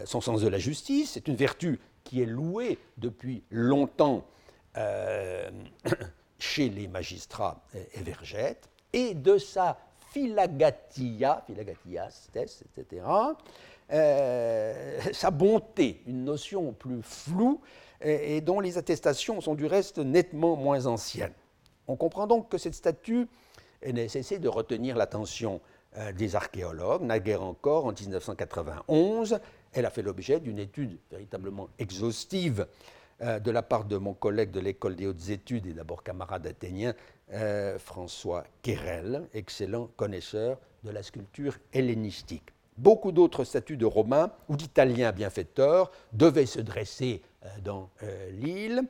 son sens de la justice, c'est une vertu qui est loué depuis longtemps euh, chez les magistrats évergètes, et de sa philagatia, philagatias, etc., euh, sa bonté, une notion plus floue et, dont les attestations sont du reste nettement moins anciennes. On comprend donc que cette statue est nécessaire de retenir l'attention euh, des archéologues, naguère encore en 1991, elle a fait l'objet d'une étude véritablement exhaustive euh, de la part de mon collègue de l'école des hautes études et d'abord camarade athénien, euh, François Querel, excellent connaisseur de la sculpture hellénistique. Beaucoup d'autres statues de Romains ou d'Italiens bienfaiteurs devaient se dresser euh, dans l'île,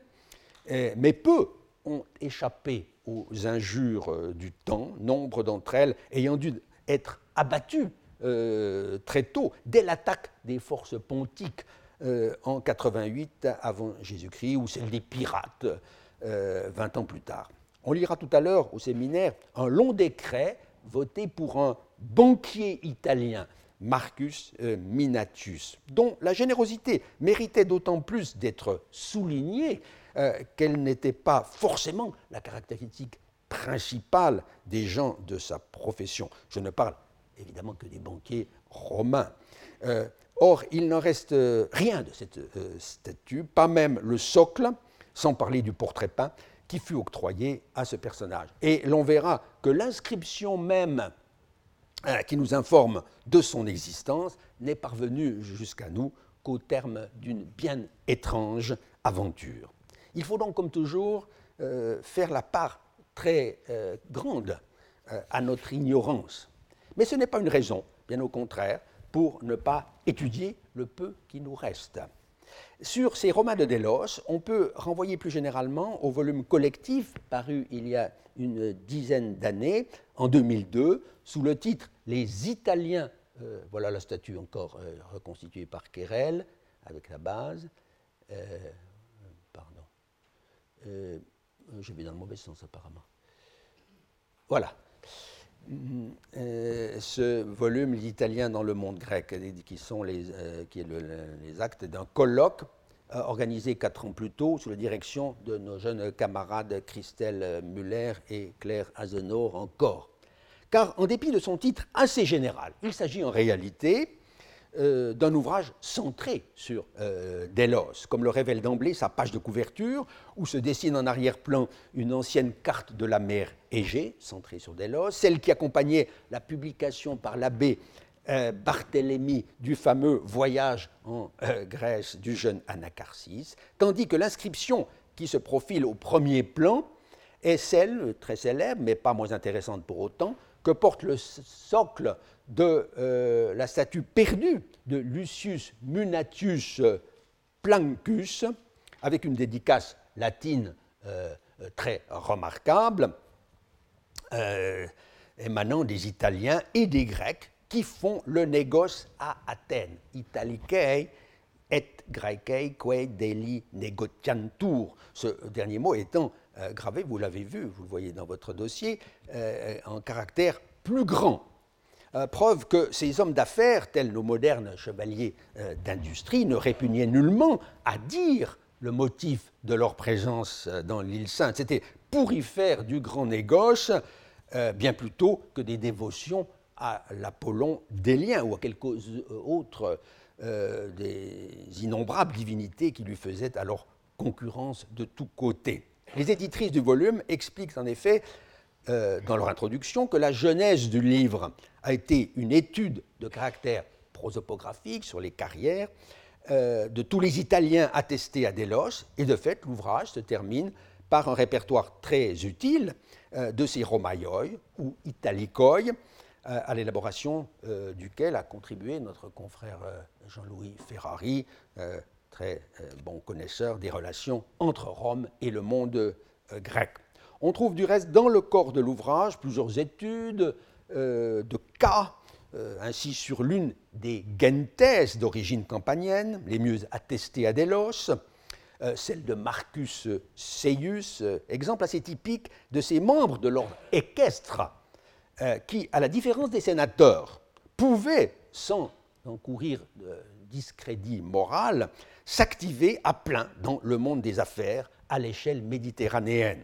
mais peu ont échappé aux injures du temps, nombre d'entre elles ayant dû être abattues très tôt, dès l'attaque des forces pontiques euh, en 88 avant Jésus-Christ, ou celle des pirates 20 euh, ans plus tard. On lira tout à l'heure au séminaire un long décret voté pour un banquier italien, Marcus Minatius, dont la générosité méritait d'autant plus d'être soulignée qu'elle n'était pas forcément la caractéristique principale des gens de sa profession. Je ne parle évidemment que des banquiers romains. Euh, or, il n'en reste euh, rien de cette euh, statue, pas même le socle, sans parler du portrait peint, qui fut octroyé à ce personnage. Et l'on verra que l'inscription même qui nous informe de son existence n'est parvenue jusqu'à nous qu'au terme d'une bien étrange aventure. Il faut donc, comme toujours, faire la part très grande à notre ignorance mais ce n'est pas une raison, bien au contraire, pour ne pas étudier le peu qui nous reste. Sur ces romans de Delos, on peut renvoyer plus généralement au volume collectif paru il y a une dizaine d'années, en 2002, sous le titre Les Italiens, euh, voilà la statue encore euh, reconstituée par Querel, avec la base. Euh, pardon. je vais dans le mauvais sens apparemment. Voilà. Euh, ce volume, Les Italiens dans le monde grec, qui euh, est les actes d'un colloque euh, organisé quatre ans plus tôt sous la direction de nos jeunes camarades Christelle Muller et Claire Azenor encore. Car en dépit de son titre assez général, il s'agit en réalité euh, d'un ouvrage centré sur euh, Delos, comme le révèle d'emblée sa page de couverture, où se dessine en arrière-plan une ancienne carte de la mer Égée, centrée sur Delos, celle qui accompagnait la publication par l'abbé euh, Barthélemy du fameux voyage en Grèce du jeune Anacharsis, tandis que l'inscription qui se profile au premier plan est celle, très célèbre, mais pas moins intéressante pour autant, que porte le socle de euh, la statue perdue de Lucius Munatius Plancus, avec une dédicace latine euh, très remarquable, euh, émanant des Italiens et des Grecs qui font le négoce à Athènes. Italicae et Graecae que deli negotiantur. Ce dernier mot étant gravé, vous l'avez vu, vous le voyez dans votre dossier, en caractère plus grand euh, preuve que ces hommes d'affaires, tels nos modernes chevaliers euh, d'industrie, ne répugnaient nullement à dire le motif de leur présence euh, dans l'île Sainte. C'était pour y faire du grand négoce, bien plutôt que des dévotions à l'Apollon délien ou à quelques autres des innombrables divinités qui lui faisaient alors concurrence de tous côtés. Les éditrices du volume expliquent en effet dans leur introduction que la genèse du livre a été une étude de caractère prosopographique sur les carrières euh, de tous les Italiens attestés à Delos, et de fait, l'ouvrage se termine par un répertoire très utile euh, de ces romaioi ou italicoi, euh, à l'élaboration duquel a contribué notre confrère Jean-Louis Ferrari, très bon connaisseur des relations entre Rome et le monde grec. On trouve du reste dans le corps de l'ouvrage plusieurs études de cas euh, ainsi sur l'une des gentes d'origine campanienne, les mieux attestées à Delos, euh, celle de Marcus Seius, euh, exemple assez typique de ces membres de l'ordre équestre qui, à la différence des sénateurs, pouvaient, sans encourir de discrédit moral, s'activer à plein dans le monde des affaires à l'échelle méditerranéenne.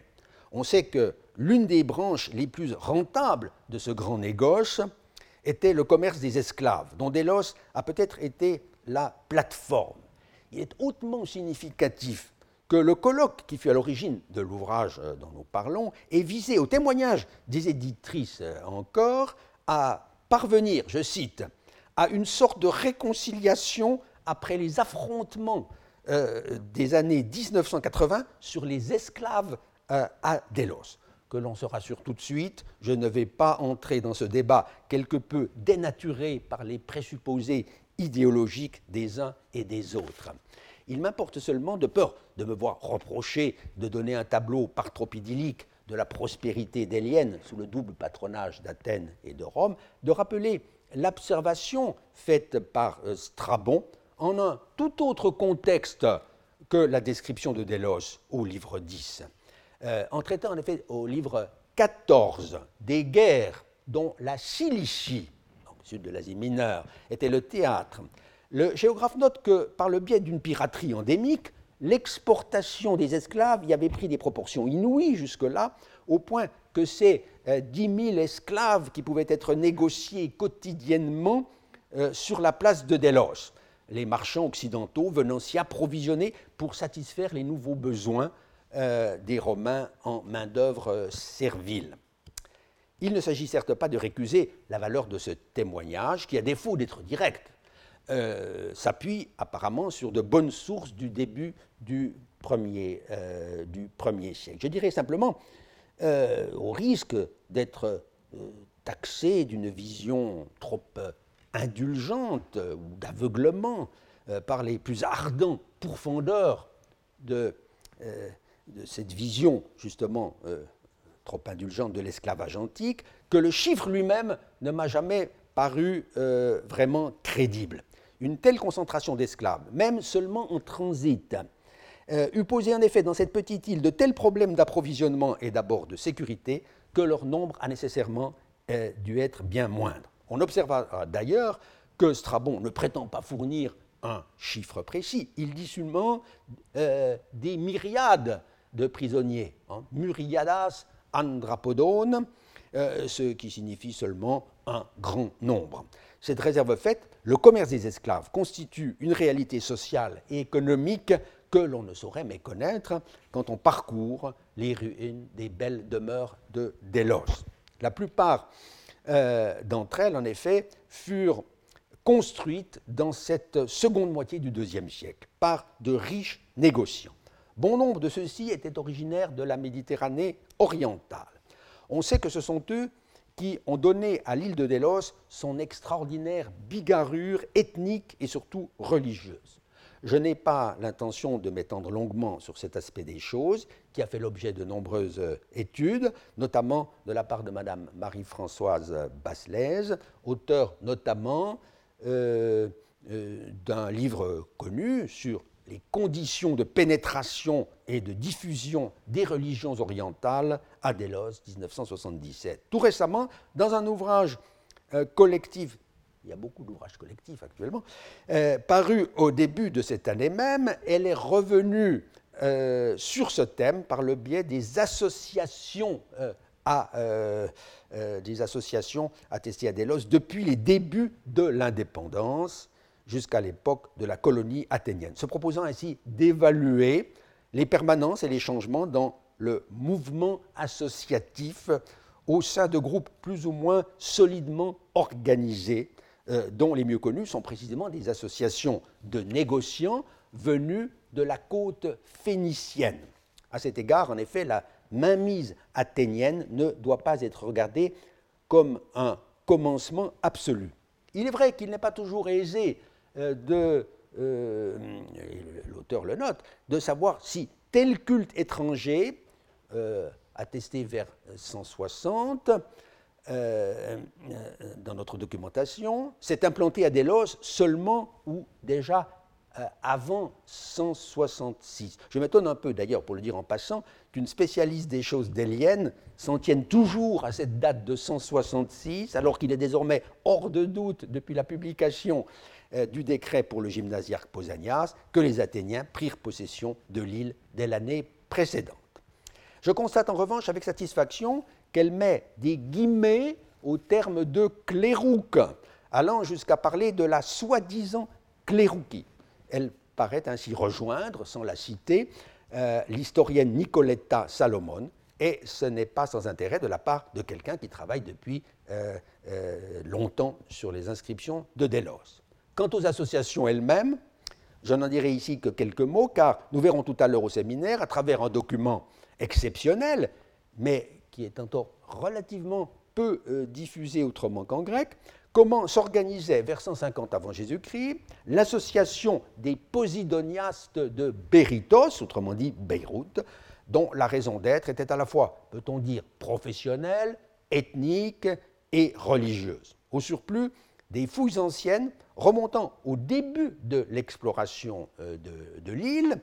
On sait que l'une des branches les plus rentables de ce grand négoce était le commerce des esclaves, dont Delos a peut-être été la plateforme. Il est hautement significatif que le colloque qui fut à l'origine de l'ouvrage euh, dont nous parlons ait visé au témoignage des éditrices euh, encore à parvenir, je cite, à une sorte de réconciliation après les affrontements euh, des années 1980 sur les esclaves à Delos que l'on se rassure tout de suite, je ne vais pas entrer dans ce débat quelque peu dénaturé par les présupposés idéologiques des uns et des autres. Il m'importe seulement, de peur de me voir reprocher de donner un tableau par trop idyllique de la prospérité délienne sous le double patronage d'Athènes et de Rome, de rappeler l'observation faite par euh, Strabon en un tout autre contexte que la description de Délos au livre 10. Euh, en traitant en effet au livre 14 des guerres dont la Cilicie, au sud de l'Asie mineure, était le théâtre, le géographe note que par le biais d'une piraterie endémique, l'exportation des esclaves y avait pris des proportions inouïes jusque-là, au point que ces euh, dix 10 000 esclaves qui pouvaient être négociés quotidiennement euh, sur la place de Delos, les marchands occidentaux venant s'y approvisionner pour satisfaire les nouveaux besoins euh, des Romains en main-d'œuvre euh, servile. Il ne s'agit certes pas de récuser la valeur de ce témoignage, qui, à défaut d'être direct, euh, s'appuie apparemment sur de bonnes sources du début du premier, du premier siècle. Je dirais simplement, au risque d'être taxé d'une vision trop indulgente ou d'aveuglement par les plus ardents pourfendeurs de de cette vision justement euh, trop indulgente de l'esclavage antique, que le chiffre lui-même ne m'a jamais paru euh, vraiment crédible. Une telle concentration d'esclaves, même seulement en transit, euh, eût posé en effet dans cette petite île de tels problèmes d'approvisionnement et d'abord de sécurité que leur nombre a nécessairement dû être bien moindre. On observa d'ailleurs que Strabon ne prétend pas fournir un chiffre précis. Il dit seulement des myriades de prisonniers, hein, Muriadas andrapodone, euh, ce qui signifie seulement un grand nombre. Cette réserve faite, le commerce des esclaves constitue une réalité sociale et économique que l'on ne saurait méconnaître quand on parcourt les ruines des belles demeures de Delos. La plupart euh, d'entre elles, en effet, furent construites dans cette seconde moitié du IIe siècle par de riches négociants. Bon nombre de ceux-ci étaient originaires de la Méditerranée orientale. On sait que ce sont eux qui ont donné à l'île de Délos son extraordinaire bigarrure ethnique et surtout religieuse. Je n'ai pas l'intention de m'étendre longuement sur cet aspect des choses, qui a fait l'objet de nombreuses études, notamment de la part de Madame Marie-Françoise Basselès, auteur notamment euh, euh, d'un livre connu sur les conditions de pénétration et de diffusion des religions orientales à Delos, 1977. Tout récemment, dans un ouvrage euh, collectif, il y a beaucoup d'ouvrages collectifs actuellement, euh, au début de cette année même, elle est revenue euh, sur ce thème par le biais des associations à euh, euh, des associations depuis les débuts de l'indépendance jusqu'à l'époque de la colonie athénienne, se proposant ainsi d'évaluer les permanences et les changements dans le mouvement associatif au sein de groupes plus ou moins solidement organisés, euh, dont les mieux connus sont précisément des associations de négociants venus de la côte phénicienne. À cet égard, en effet, la mainmise athénienne ne doit pas être regardée comme un commencement absolu. Il est vrai qu'il n'est pas toujours aisé euh, de, euh, l'auteur le note, de savoir si tel culte étranger, attesté vers 160, dans notre documentation, s'est implanté à Délos seulement ou déjà euh, avant 166. Je m'étonne un peu d'ailleurs, pour le dire en passant, qu'une spécialiste des choses déliennes s'en tienne toujours à cette date de 166, alors qu'il est désormais hors de doute, depuis la publication euh, du décret pour le gymnasiarque Pausanias, que les Athéniens prirent possession de l'île dès l'année précédente. Je constate en revanche avec satisfaction qu'elle met des guillemets au terme de clérouque, allant jusqu'à parler de la soi-disant clérouquie elle paraît ainsi rejoindre, sans la citer, euh, l'historienne Nicoletta Salomon, et ce n'est pas sans intérêt de la part de quelqu'un qui travaille depuis euh, euh, longtemps sur les inscriptions de Delos. Quant aux associations elles-mêmes, je n'en dirai ici que quelques mots, car nous verrons tout à l'heure au séminaire, à travers un document exceptionnel, mais qui est encore relativement peu diffusé autrement qu'en grec, comment s'organisait vers 150 avant Jésus-Christ l'association des Posidoniastes de Béritos, autrement dit Beyrouth, dont la raison d'être était à la fois, peut-on dire, professionnelle, ethnique et religieuse. Au surplus, des fouilles anciennes remontant au début de l'exploration euh, de l'île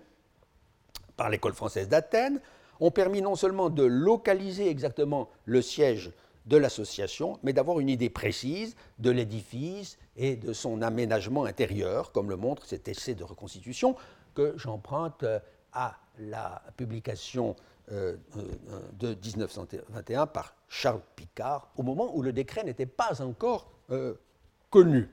par l'école française d'Athènes ont permis non seulement de localiser exactement le siège de l'association, mais d'avoir une idée précise de l'édifice et de son aménagement intérieur, comme le montre cet essai de reconstitution que j'emprunte euh, à la publication euh, euh, de 1921 par Charles Picard, au moment où le décret n'était pas encore connu.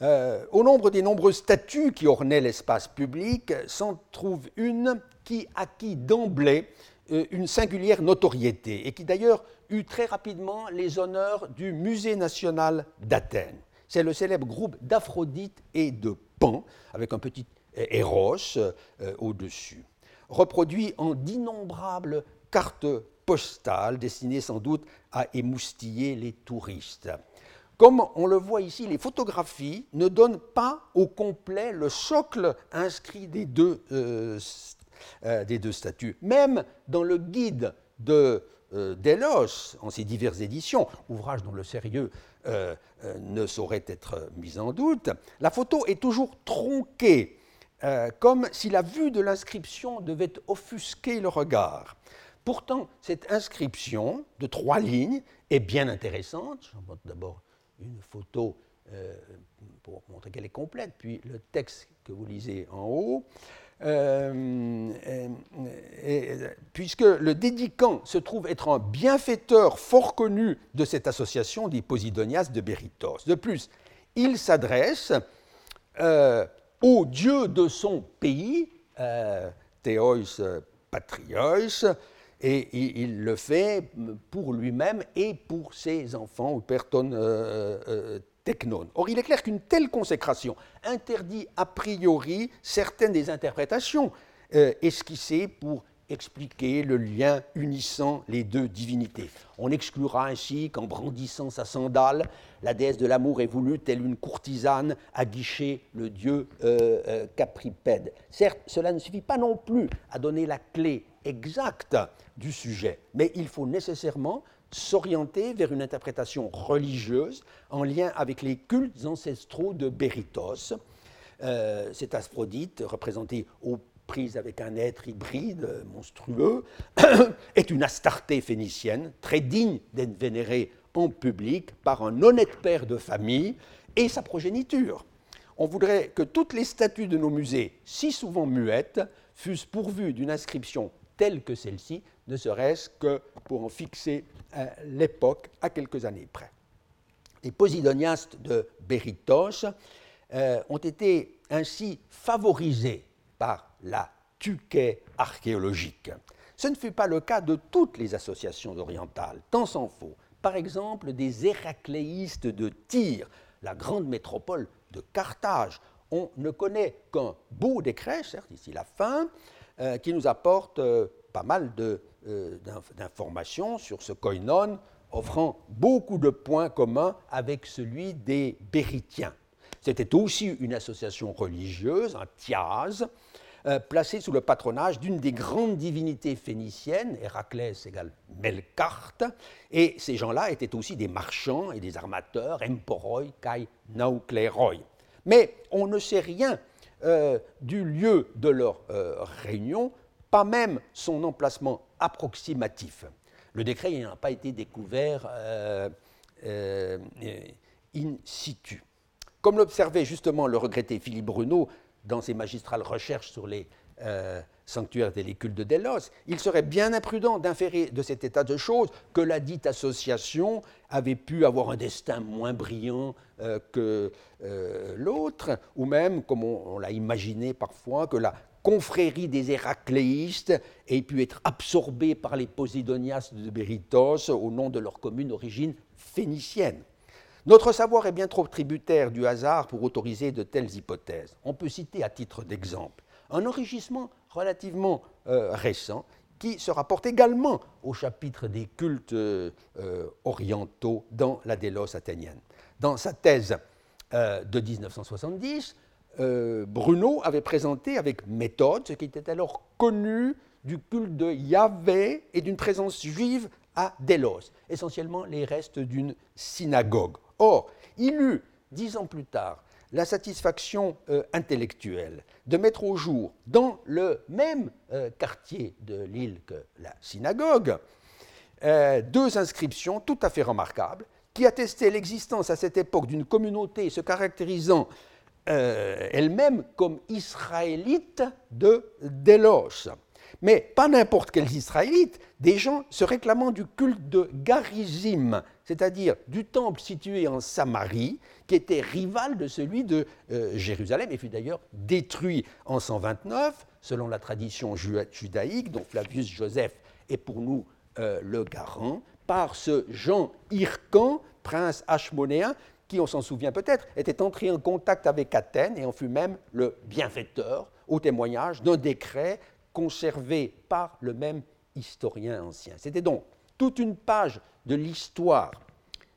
au nombre des nombreux statues qui ornaient l'espace public, s'en trouve une qui acquit d'emblée une singulière notoriété et qui d'ailleurs eut très rapidement les honneurs du Musée national d'Athènes. C'est le célèbre groupe d'Aphrodite et de Pan, avec un petit Eros euh, au-dessus, reproduit en d'innombrables cartes postales destinées sans doute à émoustiller les touristes. Comme on le voit ici, les photographies ne donnent pas au complet le socle inscrit des deux, euh, euh, des deux statues. Même dans le guide de euh, Delos, en ses diverses éditions, ouvrage dont le sérieux euh, ne saurait être mis en doute, la photo est toujours tronquée, comme si la vue de l'inscription devait offusquer le regard. Pourtant, cette inscription de trois lignes est bien intéressante. J'en montre d'abord une photo pour montrer qu'elle est complète, puis le texte que vous lisez en haut. Euh, puisque le dédicant se trouve être un bienfaiteur fort connu de cette association des Posidonias de Béritos. De plus, il s'adresse euh, au dieu de son pays, euh, Théos Patrios, et il, le fait pour lui-même et pour ses enfants, ou Or, il est clair qu'une telle consécration interdit a priori certaines des interprétations euh, esquissées pour expliquer le lien unissant les deux divinités. On exclura ainsi qu'en brandissant sa sandale, la déesse de l'amour ait voulu, telle une courtisane, aguicher le dieu euh, euh, capripède. Certes, cela ne suffit pas non plus à donner la clé exacte du sujet, mais il faut nécessairement s'orienter vers une interprétation religieuse en lien avec les cultes ancestraux de Béritos. Euh, cet Aphrodite, représenté aux prises avec un être hybride monstrueux, est une Astarté phénicienne, très digne d'être vénérée en public par un honnête père de famille et sa progéniture. On voudrait que toutes les statues de nos musées, si souvent muettes, fussent pourvues d'une inscription telle que celle-ci, ne serait-ce que pour en fixer euh, l'époque à quelques années près. Les posidoniastes de Béritos euh, ont été ainsi favorisés par la tuquet archéologique. Ce ne fut pas le cas de toutes les associations orientales, tant s'en faut. Par exemple, des héracléistes de Tyr, la grande métropole de Carthage. On ne connaît qu'un beau décret, certes, ici la fin, euh, qui nous apporte pas mal euh, d'informations sur ce koinon, offrant beaucoup de points communs avec celui des Béritiens. C'était aussi une association religieuse, un tiaz, placée sous le patronage d'une des grandes divinités phéniciennes, Héraclès égale Melkart, et ces gens-là étaient aussi des marchands et des armateurs, emporoi kai naukleroi. Mais on ne sait rien euh, du lieu de leur euh, réunion, pas même son emplacement approximatif. Le décret n'a pas été découvert euh, in situ. Comme l'observait justement le regretté Philippe Bruno dans ses magistrales recherches sur les sanctuaire des de Delos, il serait bien imprudent d'inférer de cet état de choses que la dite association avait pu avoir un destin moins brillant euh, que euh, l'autre, ou même, comme on, l'a imaginé parfois, que la confrérie des héracléistes ait pu être absorbée par les posidoniastes de Béritos au nom de leur commune d'origine phénicienne. Notre savoir est bien trop tributaire du hasard pour autoriser de telles hypothèses. On peut citer à titre d'exemple un enrichissement relativement euh, récent qui se rapporte également au chapitre des cultes euh, orientaux dans la Délos athénienne. Dans sa thèse euh, de 1970, Bruno avait présenté avec méthode ce qui était alors connu du culte de Yahvé et d'une présence juive à Délos, essentiellement les restes d'une synagogue. Or, il eut, dix ans plus tard, la satisfaction euh, intellectuelle de mettre au jour, dans le même euh, quartier de l'île que la synagogue, euh, deux inscriptions tout à fait remarquables qui attestaient l'existence à cette époque d'une communauté se caractérisant elle-même comme israélite de Delos. Mais pas n'importe quels Israélites, des gens se réclamant du culte de Garizim, c'est-à-dire du temple situé en Samarie, qui était rival de celui de euh, Jérusalem, et fut d'ailleurs détruit en 129, selon la tradition judaïque, dont Flavius Joseph est pour nous euh, le garant, par ce Jean Hircan, prince hachmonéen, qui, on s'en souvient peut-être, était entré en contact avec Athènes et en fut même le bienfaiteur, au témoignage d'un décret conservé par le même historien ancien. C'était donc toute une page de l'histoire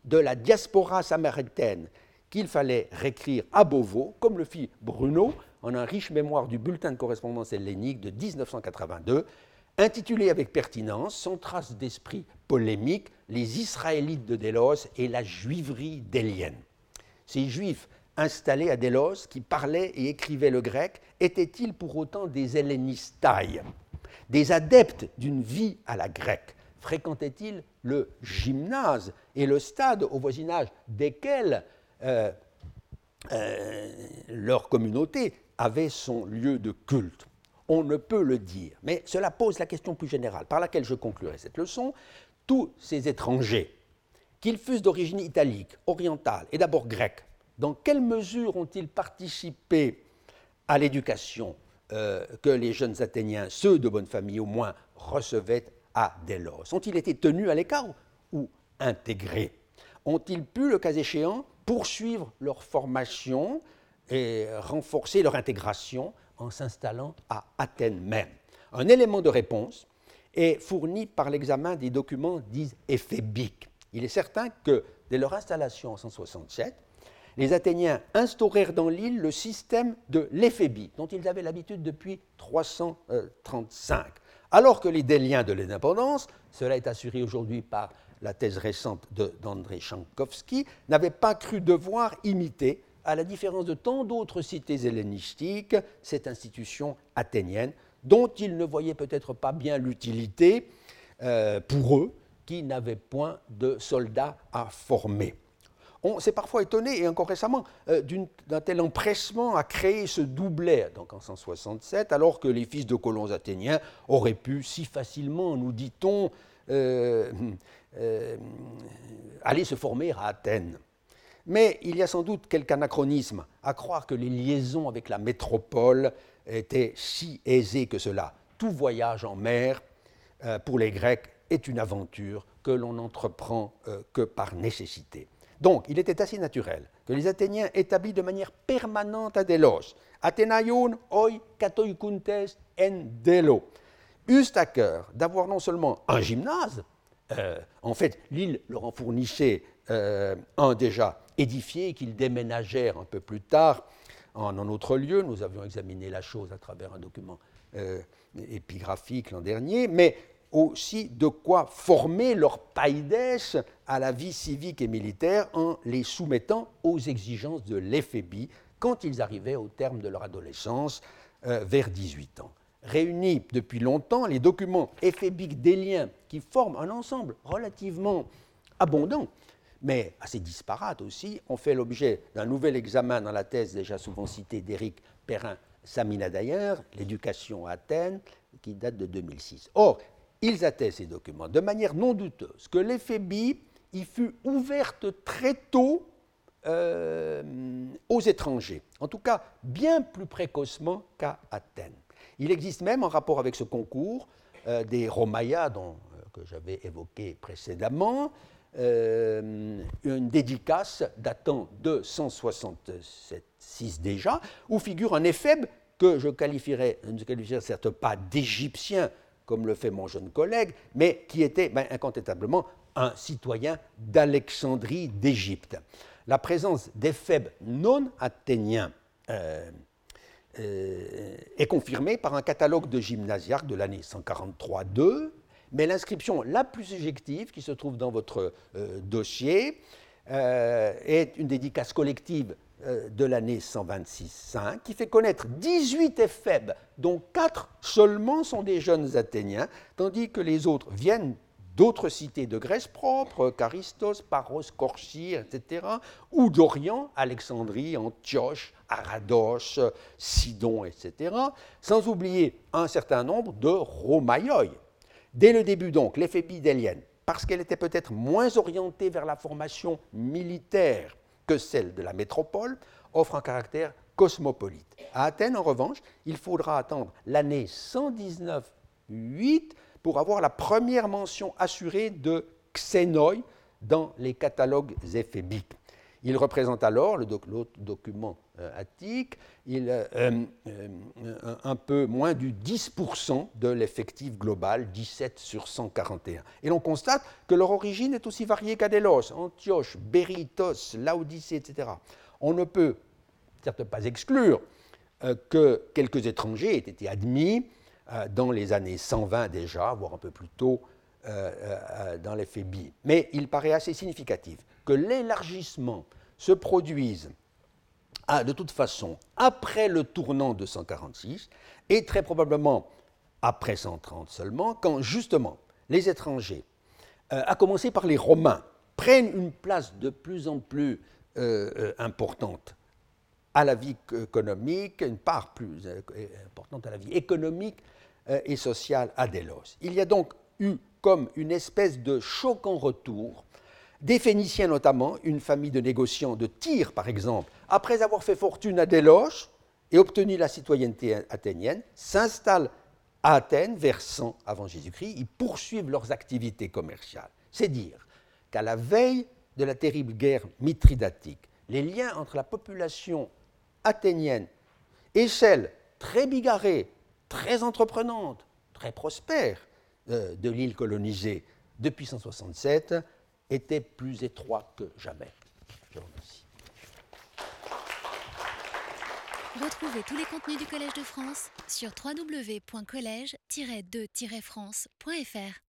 de la diaspora samaritaine qu'il fallait réécrire à Beauvau, comme le fit Bruno en un riche mémoire du bulletin de correspondance hellénique de 1982, intitulé avec pertinence, sans trace d'esprit polémique, Les Israélites de Délos et la juiverie délienne. Ces juifs installés à Délos, qui parlaient et écrivaient le grec, étaient-ils pour autant des hellénistailles, des adeptes d'une vie à la grecque Fréquentaient-ils le gymnase et le stade au voisinage desquels euh, euh, leur communauté avait son lieu de culte? On ne peut le dire, mais cela pose la question plus générale, par laquelle je conclurai cette leçon. Tous ces étrangers, qu'ils fussent d'origine italique, orientale et d'abord grecque, dans quelle mesure ont-ils participé à l'éducation euh, que les jeunes Athéniens, ceux de bonne famille au moins, recevaient à Délos Ont-ils été tenus à l'écart ou intégrés? Ont-ils pu, le cas échéant, poursuivre leur formation et renforcer leur intégration en s'installant à Athènes même Un élément de réponse est fourni par l'examen des documents dits éphébiques. Il est certain que dès leur installation en 167, les Athéniens instaurèrent dans l'île le système de l'éphébie, dont ils avaient l'habitude depuis 335. Alors que les Déliens de l'indépendance, cela est assuré aujourd'hui par la thèse récente d'André Chankowski, n'avaient pas cru devoir imiter, à la différence de tant d'autres cités hellénistiques, cette institution athénienne, dont ils ne voyaient peut-être pas bien l'utilité euh, pour eux, qui n'avaient point de soldats à former. on s'est parfois étonné, et encore récemment, euh, d'un tel empressement à créer ce doublet, donc en 167, alors que les fils de colons athéniens auraient pu si facilement, nous dit-on, euh, aller se former à Athènes. Mais il y a sans doute quelque anachronisme à croire que les liaisons avec la métropole étaient si aisées que cela. Tout voyage en mer, pour les Grecs, est une aventure que l'on entreprend que par nécessité. Donc, il était assez naturel que les Athéniens établissent de manière permanente à Delos, Athénaion oi katoikuntes en Delo, eussent à cœur d'avoir non seulement un gymnase, euh, en fait, l'île leur en fournissait euh, un déjà édifié qu'ils déménagèrent un peu plus tard en un autre lieu. Nous avions examiné la chose à travers un document euh, épigraphique l'an dernier, mais aussi de quoi former leur païdes à la vie civique et militaire en les soumettant aux exigences de l'éphébie quand ils arrivaient au terme de leur adolescence, euh, vers 18 ans. Réunis depuis longtemps, les documents éphébiques liens qui forment un ensemble relativement abondant, mais assez disparate aussi, ont fait l'objet d'un nouvel examen dans la thèse déjà souvent citée d'Éric Perrin-Samina d'ailleurs, L'éducation à Athènes, qui date de 2006. Or, ils attestent ces documents de manière non douteuse que l'éphébie y fut ouverte très tôt euh, aux étrangers, en tout cas bien plus précocement qu'à Athènes. Il existe même, en rapport avec ce concours, euh, des Romaïas euh, que j'avais évoqué précédemment, une dédicace datant de 166 déjà, où figure un éphèbe que je qualifierais, ne qualifierais certes pas d'égyptien, comme le fait mon jeune collègue, mais qui était ben, incontestablement un citoyen d'Alexandrie d'Égypte. La présence d'éphèbes non athéniens euh, euh, est confirmée par un catalogue de gymnasiarques de l'année 143-2, mais l'inscription la plus subjective qui se trouve dans votre euh, dossier est une dédicace collective euh, de l'année 126-5, qui fait connaître 18 éphèbes, dont 4 seulement sont des jeunes Athéniens, tandis que les autres viennent d'autres cités de Grèce propre, Charistos, Paros, Corchie, etc., ou d'Orient, Alexandrie, Antioche, Arados, Sidon, etc., sans oublier un certain nombre de Romaïoi. Dès le début donc, l'éphébie délienne, parce qu'elle était peut-être moins orientée vers la formation militaire que celle de la métropole, offre un caractère cosmopolite. À Athènes, en revanche, il faudra attendre l'année 119-8 pour avoir la première mention assurée de xénoi dans les catalogues éphébiques. Il représente alors, le document attique, il, euh, euh, un peu moins du 10% de l'effectif global, 17 sur 141. Et l'on constate que leur origine est aussi variée qu'Adélos, Antioche, Béritos, Laodicée, etc. On ne peut certes pas exclure que quelques étrangers aient été admis dans les années 120 déjà, voire un peu plus tôt dans l'éphébi. Mais il paraît assez significatif que l'élargissement se produise ah, de toute façon après le tournant de 146 et très probablement après 130 seulement, quand justement les étrangers, euh, à commencer par les Romains, prennent une place de plus en plus euh, euh, importante à la vie économique, une part plus importante à la vie économique et sociale à Délos. Il y a donc eu comme une espèce de choquant retour des Phéniciens notamment, une famille de négociants de Tyr par exemple, après avoir fait fortune à Déloche et obtenu la citoyenneté athénienne, s'installent à Athènes vers 100 avant Jésus-Christ. Ils poursuivent leurs activités commerciales. C'est dire qu'à la veille de la terrible guerre mithridatique, les liens entre la population athénienne et celle très bigarrée, très entreprenante, très prospère euh, de l'île colonisée depuis 167 était plus étroit que jamais. Je vous remercie. Retrouvez tous les contenus du Collège de France sur www.colège-2-france.fr.